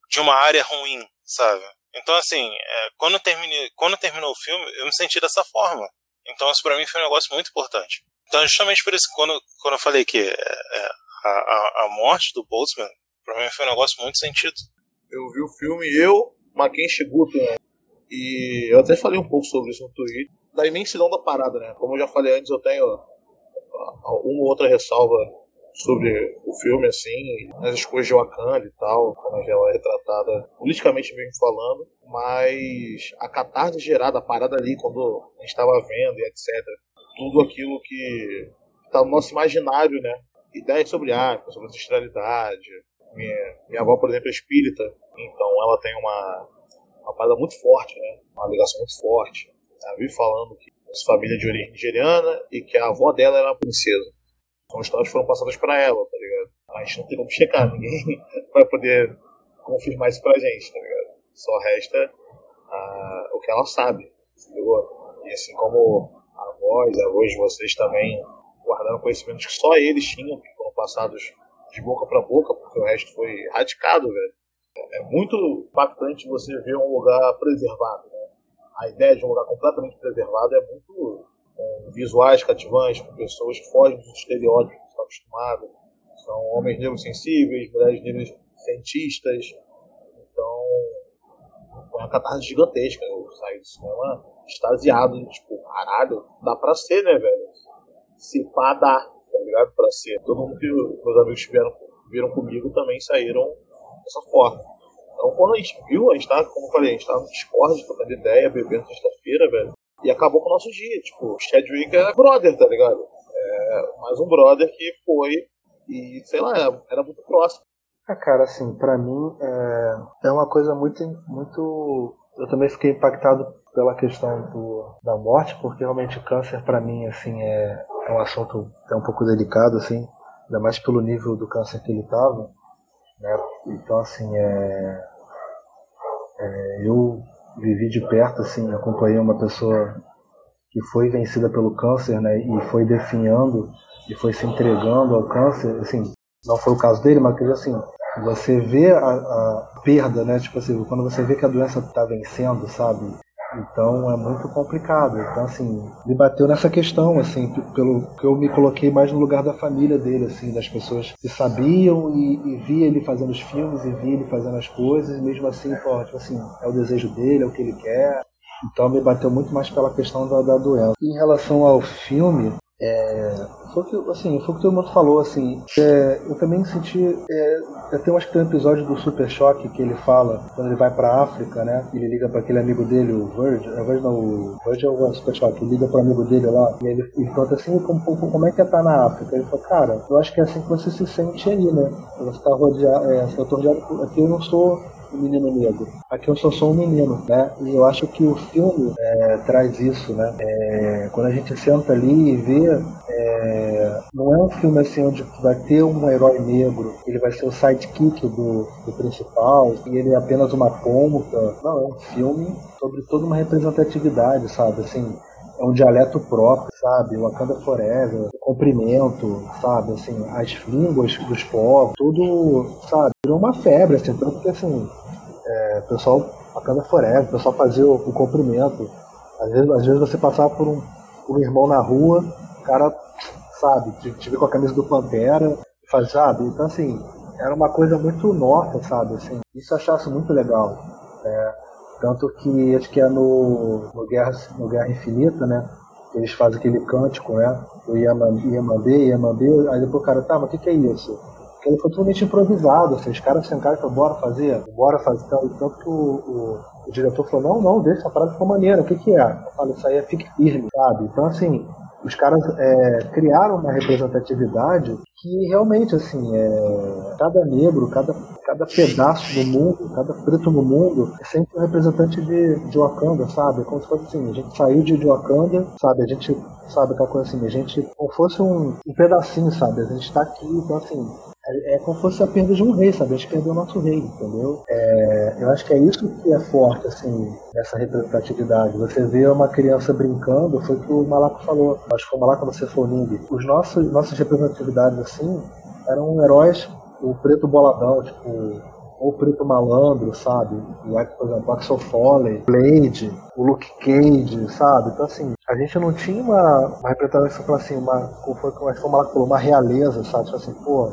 de uma área ruim, sabe? Então, assim, é, quando, terminei, quando terminou o filme, eu me senti dessa forma. Então isso para mim foi um negócio muito importante. Então justamente por isso quando, quando eu falei que é, é, a, a, a, morte do Boltzmann, para mim foi um negócio muito sentido. Eu vi o filme, eu, Mackenzie Guto, E eu até falei um pouco sobre isso no Twitter, da imensidão da parada, né? Como eu já falei antes, eu tenho uma ou outra ressalva sobre o filme, assim, as escolhas de Wakanda e tal, como ela é retratada politicamente mesmo falando, mas a catarse gerada, a parada ali, quando a gente estava vendo e etc., tudo aquilo que está no nosso imaginário, né? Ideias sobre arte, sobre ancestralidade. Minha, minha avó, por exemplo, é espírita, então ela tem uma, uma parada muito forte, né? Uma ligação muito forte. Ela vive falando que é família de origem nigeriana e que a avó dela era uma princesa. São histórias que foram passadas para ela, tá ligado? A gente não tem como checar, ninguém vai poder confirmar isso pra gente, tá ligado? Só resta uh, o que ela sabe, entendeu? E assim como avós, avós de vocês também guardaram conhecimentos que só eles tinham, que foram passados de boca para boca, porque o resto foi radicado, velho. É muito impactante você ver um lugar preservado, né? A ideia de um lugar completamente preservado é muito com visuais cativantes, com pessoas que fogem dos estereótipos que acostumados. São homens negros sensíveis, mulheres negras cientistas. Então, foi uma catarse gigantesca. Eu saí do cinema extasiado, tipo, caralho, dá pra ser, né, velho? Se pá, dá, tá ligado? Pra ser. Todo mundo que meus amigos tiveram, viram comigo também saíram dessa forma. Então, quando a gente viu, a gente tava, como eu falei, a gente tava no Discord, trocando ideia, bebendo sexta-feira, velho. E acabou com o nosso dia. Tipo, Chadwick é brother, tá ligado? É mais um brother que foi e, sei lá, era muito próximo. Ah, cara, assim, para mim é, é uma coisa muito, muito. Eu também fiquei impactado pela questão do, da morte, porque realmente câncer para mim, assim, é, é um assunto é um pouco delicado, assim, ainda mais pelo nível do câncer que ele tava, né? Então, assim, é, é eu vivi de perto, assim, acompanhei uma pessoa que foi vencida pelo câncer, né, e foi definhando e foi se entregando ao câncer, assim, não foi o caso dele, mas assim, você vê a, a, perda, né, tipo assim, quando você vê que a doença está vencendo, sabe, então é muito complicado. Então, assim, me bateu nessa questão, assim, pelo que eu me coloquei mais no lugar da família dele, assim, das pessoas que sabiam e, e via ele fazendo os filmes e via ele fazendo as coisas, e mesmo assim, pô, tipo assim, é o desejo dele, é o que ele quer. Então me bateu muito mais pela questão da, da doença. Em relação ao filme, é, foi que, assim, foi o que todo mundo falou, assim. É, eu também senti. É, eu tenho, acho que tem um episódio do Super Choque que ele fala, quando ele vai pra África, né? Ele liga para aquele amigo dele, o Virgil. É, Virgil não, o Virgil é o Super Choque. Ele liga pro amigo dele lá e ele, ele pergunta assim: como, como, é que é tá na África? Ele fala, cara, eu acho que é assim que você se sente aí, né? Você tá rodeado. É, eu tô rodeado. Aqui eu não sou o menino negro. Aqui eu só sou um menino, né? E eu acho que o filme é, traz isso, né? É, quando a gente senta ali e vê, é, não é um filme assim onde vai ter um herói negro, ele vai ser o sidekick do, do principal e ele é apenas uma ponta. Não, é um filme sobre toda uma representatividade, sabe? Assim, é um dialeto próprio, sabe? O Wakanda Forever, o comprimento, sabe? Assim, as línguas dos povos, tudo, sabe? Virou uma febre, assim, tanto que, assim, é, o pessoal, Wakanda Forever, o pessoal fazia o, o comprimento. Às vezes, às vezes você passava por um, um irmão na rua, o cara, sabe, te, te com a camisa do Pantera, faz, sabe? Então, assim, era uma coisa muito nossa, sabe? Assim, isso eu achasse muito legal. É, tanto que acho que é no, no, Guerra, no Guerra Infinita, né? Eles fazem aquele cântico, né? O Yamandê, Yamandê, aí depois o cara, tá, mas o que, que é isso? Ele foi totalmente improvisado, assim, os caras sentaram e falaram, bora fazer, bora fazer. Então, tanto que o, o, o, diretor falou, não, não, deixa essa parada ficou maneira, o que, que é? Eu falo, isso aí é fique firme, sabe? Então, assim, os caras é, criaram uma representatividade que realmente, assim, é, cada negro, cada, cada pedaço do mundo, cada preto no mundo é sempre um representante de, de Wakanda, sabe? Como se fosse assim, a gente saiu de, de Wakanda, sabe? A gente, sabe, aquela coisa assim, a gente, como fosse um, um pedacinho, sabe? A gente tá aqui, então assim, é, é como se fosse a perda de um rei, sabe? A gente perdeu o nosso rei, entendeu? É, eu acho que é isso que é forte, assim, nessa representatividade. Você vê uma criança brincando, foi o que o Malaco falou, acho que foi o Malaco você Foning. Os nossos, nossas representatividades, assim, eram heróis, o preto boladão, tipo, ou o Preto Malandro, sabe? Por exemplo, Axel Foley, Blade, o Luke Cage, sabe? Então, assim, a gente não tinha uma, uma representação, assim, uma, como foi, como o Malaco falou, uma realeza, sabe? Tipo assim, pô,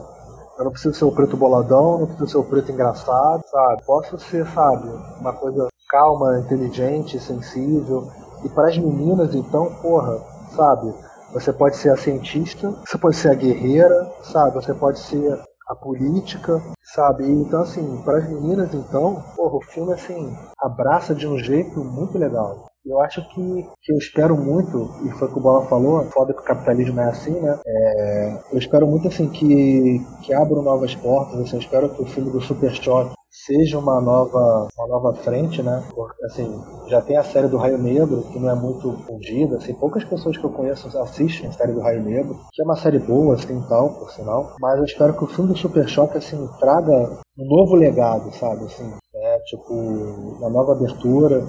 eu não preciso ser o preto boladão, não preciso ser o preto engraçado, sabe? Posso ser, sabe, uma coisa calma, inteligente, sensível. E para as meninas, então, porra, sabe? Você pode ser a cientista, você pode ser a guerreira, sabe? Você pode ser a política, sabe? Então, assim, para as meninas, então, porra, o filme, assim, abraça de um jeito muito legal. Eu acho que, que eu espero muito, e foi o que o Bola falou, foda que o capitalismo é assim, né? É, eu espero muito, assim, que, que abram novas portas, assim, eu espero que o filme do Super Choque seja uma nova, uma nova frente, né? Porque, assim, já tem a série do Raio Negro, que não é muito fundida, assim, poucas pessoas que eu conheço assistem a série do Raio Negro, que é uma série boa, assim, tal, por sinal, mas eu espero que o filme do Super Choque, assim, traga um novo legado, sabe, assim, é, tipo, uma nova abertura,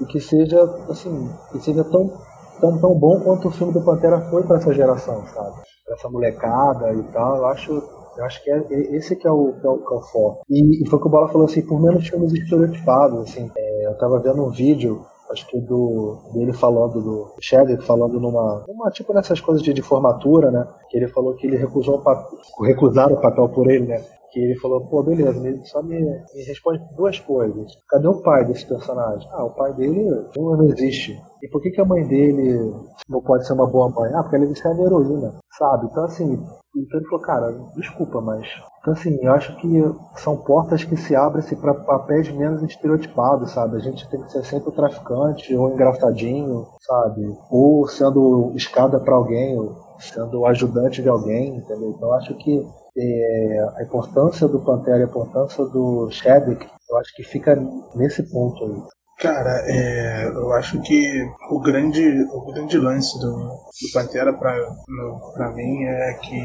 e que seja, assim, que seja tão, tão, tão bom quanto o filme do Pantera foi para essa geração, sabe? Pra essa molecada e tal, eu acho, eu acho que é, esse que é o, que é o, que é o foco. E, e, foi o que o Bola falou, assim, por menos filmes estereotipados, assim, é, eu tava vendo um vídeo acho que do dele falando do Chadwick falando numa, numa tipo nessas coisas de, de formatura, né? Que ele falou que ele recusou papel, recusaram o papel por ele, né? Que ele falou, pô, beleza, ele só me, me responde duas coisas. Cadê o pai desse personagem? Ah, o pai dele não existe. E por que, que a mãe dele não pode ser uma boa mãe? Ah, porque ela é em heroína, sabe? Então, assim, então ele falou, cara, desculpa, mas. Então, assim, eu acho que são portas que se abrem para papéis menos estereotipados, sabe? A gente tem que ser sempre o traficante, ou engraçadinho, sabe? Ou sendo escada para alguém, sendo ajudante de alguém, entendeu? Então, acho que é, a importância do Pantera e a importância do Chadwick, eu acho que fica nesse ponto aí. Cara, é, eu acho que o grande, o grande lance do, do Pantera para mim é que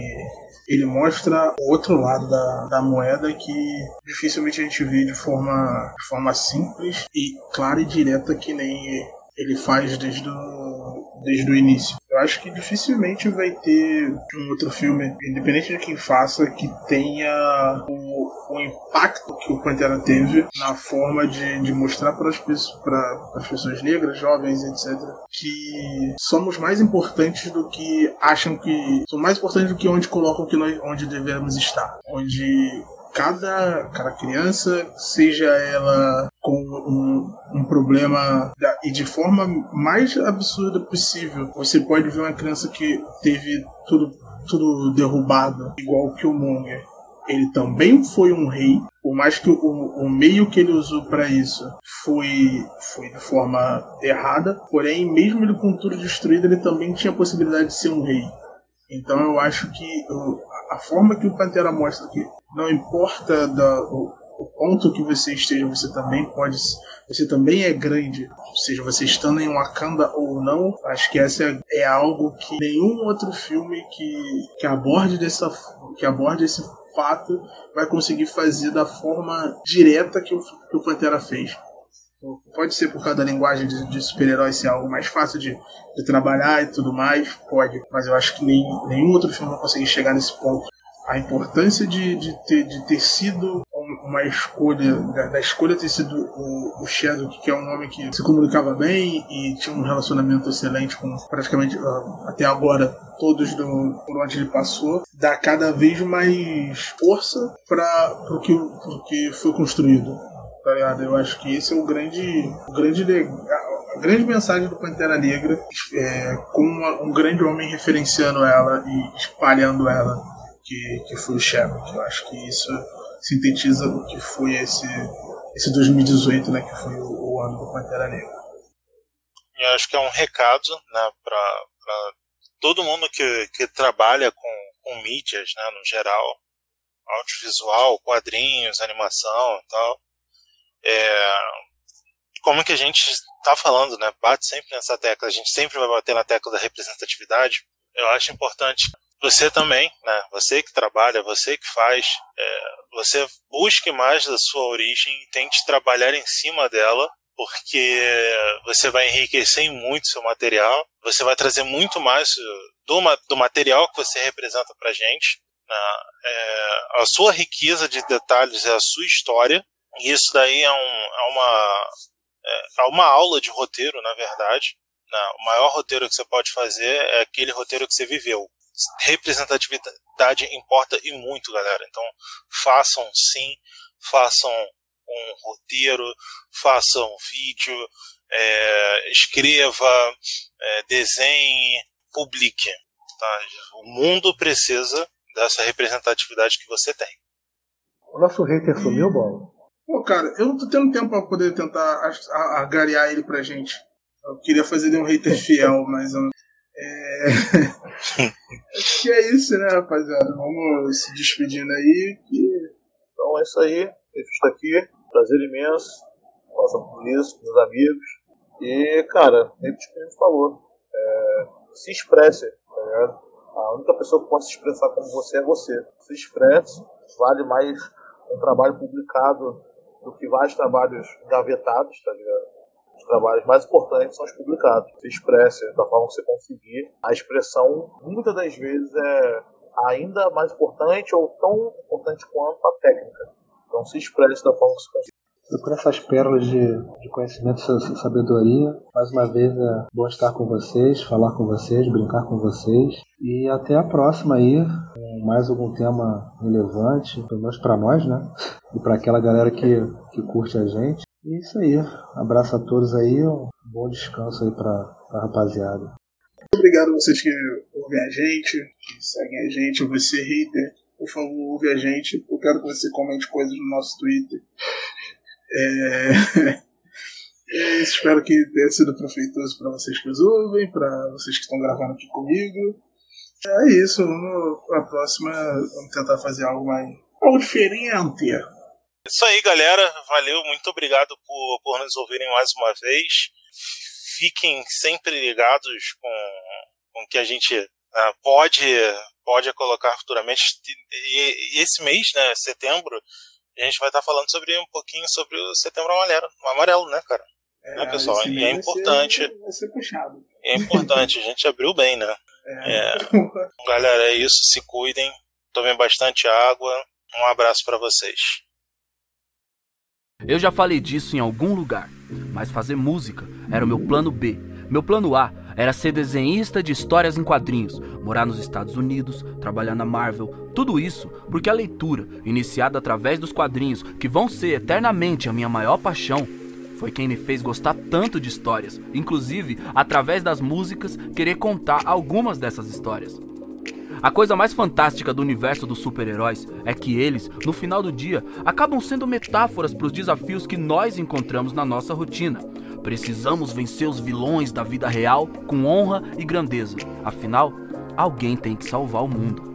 ele mostra o outro lado da, da moeda que dificilmente a gente vê de forma, de forma simples e clara e direta que nem ele faz desde o, desde o início. Eu acho que dificilmente vai ter um outro filme, independente de quem faça, que tenha o, o impacto que o Pantera teve na forma de, de mostrar para as, pessoas, para as pessoas negras, jovens, etc., que somos mais importantes do que acham que. São mais importantes do que onde colocam que nós, onde devemos estar. Onde cada, cada criança, seja ela com um, um problema da, e de forma mais absurda possível, você pode ver uma criança que teve tudo, tudo derrubado, igual o Killmonger. Ele também foi um rei, por mais que o, o meio que ele usou para isso foi, foi de forma errada, porém, mesmo ele com tudo destruído, ele também tinha a possibilidade de ser um rei. Então eu acho que a forma que o Pantera mostra que não importa da, o, o ponto que você esteja, você também pode. Você também é grande. Seja você estando em Wakanda ou não, acho que essa é, é algo que nenhum outro filme que, que aborde dessa que aborde esse fato vai conseguir fazer da forma direta que o, que o Pantera fez. Pode ser por causa da linguagem de, de super-herói ser algo mais fácil de, de trabalhar e tudo mais, pode, mas eu acho que nem, nenhum outro filme vai conseguir chegar nesse ponto a importância de, de, ter, de ter sido uma escolha, da, da escolha ter sido o, o Shadow, que é um homem que se comunicava bem e tinha um relacionamento excelente com praticamente uh, até agora todos do, por onde ele passou, dá cada vez mais força para o que, que foi construído. Tá ligado? Eu acho que esse é o grande, o grande a grande mensagem do Pantera Negra, é, com uma, um grande homem referenciando ela e espalhando ela que, que foi o Sherlock. Eu acho que isso sintetiza o que foi esse, esse 2018, né, que foi o, o ano do Pantera Negra. Eu acho que é um recado né, para todo mundo que, que trabalha com, com mídias, né, no geral, audiovisual, quadrinhos, animação e tal. É, como que a gente está falando, né, bate sempre nessa tecla, a gente sempre vai bater na tecla da representatividade. Eu acho importante você também, né? Você que trabalha, você que faz, é, você busque mais da sua origem tente trabalhar em cima dela, porque você vai enriquecer muito seu material, você vai trazer muito mais do, do material que você representa para gente. Né? É, a sua riqueza de detalhes é a sua história, e isso daí é, um, é uma, é, é uma aula de roteiro, na verdade. Né? O maior roteiro que você pode fazer é aquele roteiro que você viveu representatividade importa e muito, galera. Então, façam sim, façam um roteiro, faça um vídeo, é, escreva, é, desenhe, publique. Tá? O mundo precisa dessa representatividade que você tem. O nosso hater sumiu, Bola? Pô, cara, eu não tô tendo tempo pra poder tentar agariar ele pra gente. Eu queria fazer ele um hater fiel, mas eu... É... Acho que é isso, né, rapaziada? Vamos se despedindo aí. Que... Então é isso aí. Eu estou aqui. Prazer imenso. Passando por isso, meus amigos. E, cara, repete o que a gente falou. É... Se expresse, tá ligado? A única pessoa que pode se expressar como você é você. Se expresse. Vale mais um trabalho publicado do que vários trabalhos gavetados, tá ligado? Os trabalhos mais importantes são os publicados. Se expresse da forma que você conseguir. A expressão, muitas das vezes, é ainda mais importante ou tão importante quanto a técnica. Então se expresse da forma que você conseguir. Procura essas pérolas de, de conhecimento e sabedoria. Mais uma vez é bom estar com vocês, falar com vocês, brincar com vocês. E até a próxima aí, com mais algum tema relevante, pelo menos para nós, né? E para aquela galera que, que curte a gente. E é isso aí. Abraço a todos aí, um bom descanso aí pra, pra rapaziada. Obrigado a vocês que ouvem a gente, que seguem a gente, você hater, por favor, ouve a gente. Eu quero que você comente coisas no nosso Twitter. É... é espero que tenha sido proveitoso para vocês que nos ouvem, para vocês que estão gravando aqui comigo. É isso, a próxima, vamos tentar fazer algo mais algo diferente. Isso aí, galera. Valeu, muito obrigado por, por nos ouvirem mais uma vez. Fiquem sempre ligados com, o que a gente uh, pode, pode colocar futuramente. E, esse mês, né, setembro, a gente vai estar falando sobre um pouquinho sobre o setembro amarelo, amarelo né, cara? É, né, pessoal? E é importante. Vai ser, vai ser puxado. É importante, a gente abriu bem, né? É. é. Galera, é isso. Se cuidem, tomem bastante água. Um abraço para vocês. Eu já falei disso em algum lugar, mas fazer música era o meu plano B. Meu plano A era ser desenhista de histórias em quadrinhos, morar nos Estados Unidos, trabalhar na Marvel, tudo isso porque a leitura, iniciada através dos quadrinhos, que vão ser eternamente a minha maior paixão, foi quem me fez gostar tanto de histórias, inclusive através das músicas, querer contar algumas dessas histórias. A coisa mais fantástica do universo dos super-heróis é que eles, no final do dia, acabam sendo metáforas para os desafios que nós encontramos na nossa rotina. Precisamos vencer os vilões da vida real com honra e grandeza. Afinal, alguém tem que salvar o mundo.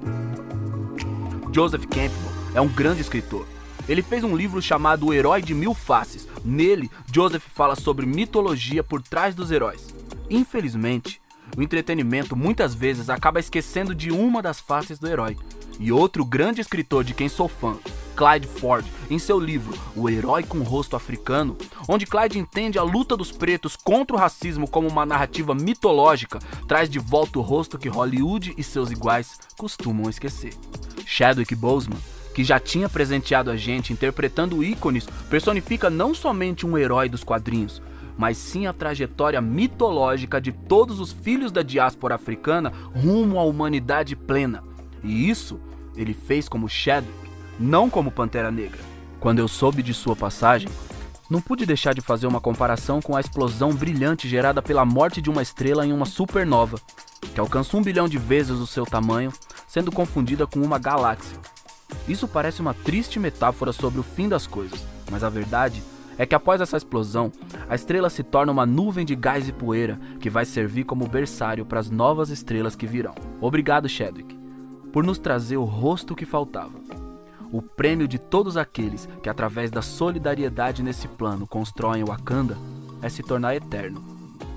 Joseph Campbell é um grande escritor. Ele fez um livro chamado O Herói de Mil Faces. Nele, Joseph fala sobre mitologia por trás dos heróis. Infelizmente, o entretenimento muitas vezes acaba esquecendo de uma das faces do herói. E outro grande escritor de quem sou fã, Clyde Ford, em seu livro O Herói com o Rosto Africano, onde Clyde entende a luta dos pretos contra o racismo como uma narrativa mitológica, traz de volta o rosto que Hollywood e seus iguais costumam esquecer. Chadwick Boseman que já tinha presenteado a gente interpretando ícones, personifica não somente um herói dos quadrinhos, mas sim a trajetória mitológica de todos os filhos da diáspora africana rumo à humanidade plena. E isso ele fez como Chadwick, não como Pantera Negra. Quando eu soube de sua passagem, não pude deixar de fazer uma comparação com a explosão brilhante gerada pela morte de uma estrela em uma supernova, que alcança um bilhão de vezes o seu tamanho, sendo confundida com uma galáxia. Isso parece uma triste metáfora sobre o fim das coisas, mas a verdade é que após essa explosão, a estrela se torna uma nuvem de gás e poeira que vai servir como berçário para as novas estrelas que virão. Obrigado, Chadwick, por nos trazer o rosto que faltava. O prêmio de todos aqueles que, através da solidariedade nesse plano, constroem Wakanda é se tornar eterno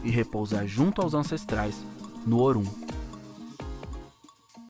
e repousar junto aos ancestrais no Orum.